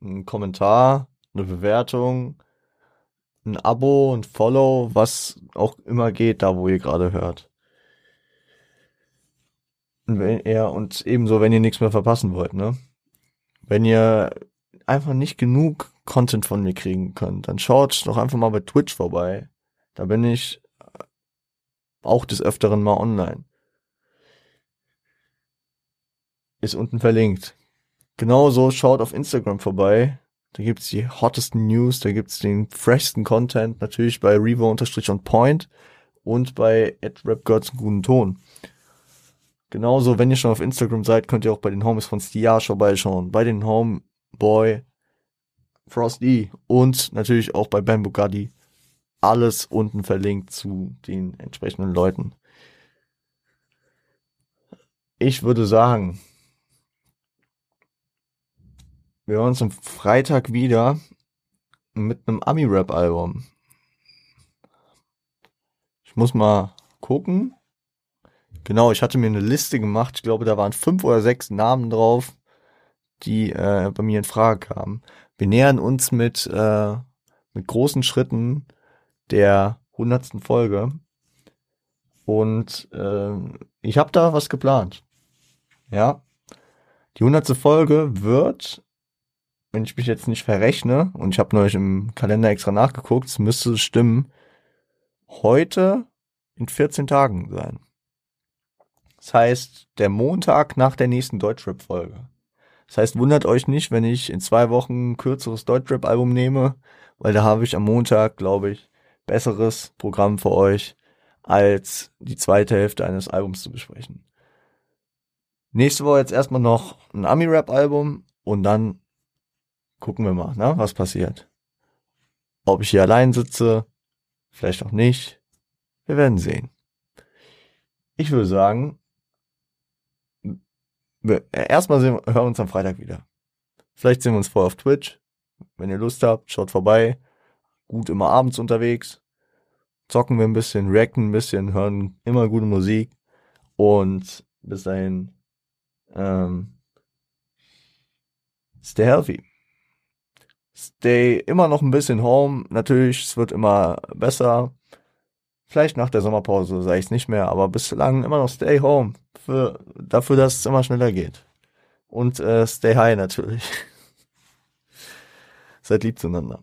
ein Kommentar, eine Bewertung, ein Abo, ein Follow, was auch immer geht, da wo ihr gerade hört. Und wenn ihr, und ebenso, wenn ihr nichts mehr verpassen wollt, ne? Wenn ihr einfach nicht genug Content von mir kriegen könnt, dann schaut doch einfach mal bei Twitch vorbei. Da bin ich auch des Öfteren mal online. Ist unten verlinkt. Genauso schaut auf Instagram vorbei. Da gibt's die hottesten News, da gibt's den freshsten Content, natürlich bei Revo unterstrich on point und bei AdRapGods guten Ton. Genauso, wenn ihr schon auf Instagram seid, könnt ihr auch bei den Homies von Stiage vorbeischauen, bei den Homeboy, Frosty und natürlich auch bei Ben Bugatti. Alles unten verlinkt zu den entsprechenden Leuten. Ich würde sagen, wir hören uns am Freitag wieder mit einem Ami-Rap-Album. Ich muss mal gucken. Genau, ich hatte mir eine Liste gemacht. Ich glaube, da waren fünf oder sechs Namen drauf, die äh, bei mir in Frage kamen. Wir nähern uns mit, äh, mit großen Schritten der hundertsten Folge. Und äh, ich habe da was geplant. Ja. Die hundertste Folge wird, wenn ich mich jetzt nicht verrechne, und ich habe neulich im Kalender extra nachgeguckt, es müsste stimmen, heute in 14 Tagen sein. Das heißt, der Montag nach der nächsten Deutschrap-Folge. Das heißt, wundert euch nicht, wenn ich in zwei Wochen ein kürzeres Deutschrap-Album nehme, weil da habe ich am Montag, glaube ich, besseres Programm für euch, als die zweite Hälfte eines Albums zu besprechen. Nächste Woche jetzt erstmal noch ein Ami-Rap-Album und dann gucken wir mal, ne, was passiert. Ob ich hier allein sitze, vielleicht auch nicht. Wir werden sehen. Ich würde sagen, erstmal sehen, hören wir uns am Freitag wieder. Vielleicht sehen wir uns vorher auf Twitch. Wenn ihr Lust habt, schaut vorbei. Gut immer abends unterwegs. Zocken wir ein bisschen, reacten ein bisschen, hören immer gute Musik. Und bis dahin, ähm, stay healthy. Stay immer noch ein bisschen home. Natürlich, es wird immer besser. Vielleicht nach der Sommerpause sage ich es nicht mehr, aber bislang immer noch stay home. Für, dafür, dass es immer schneller geht. Und äh, stay high natürlich. Seid lieb zueinander.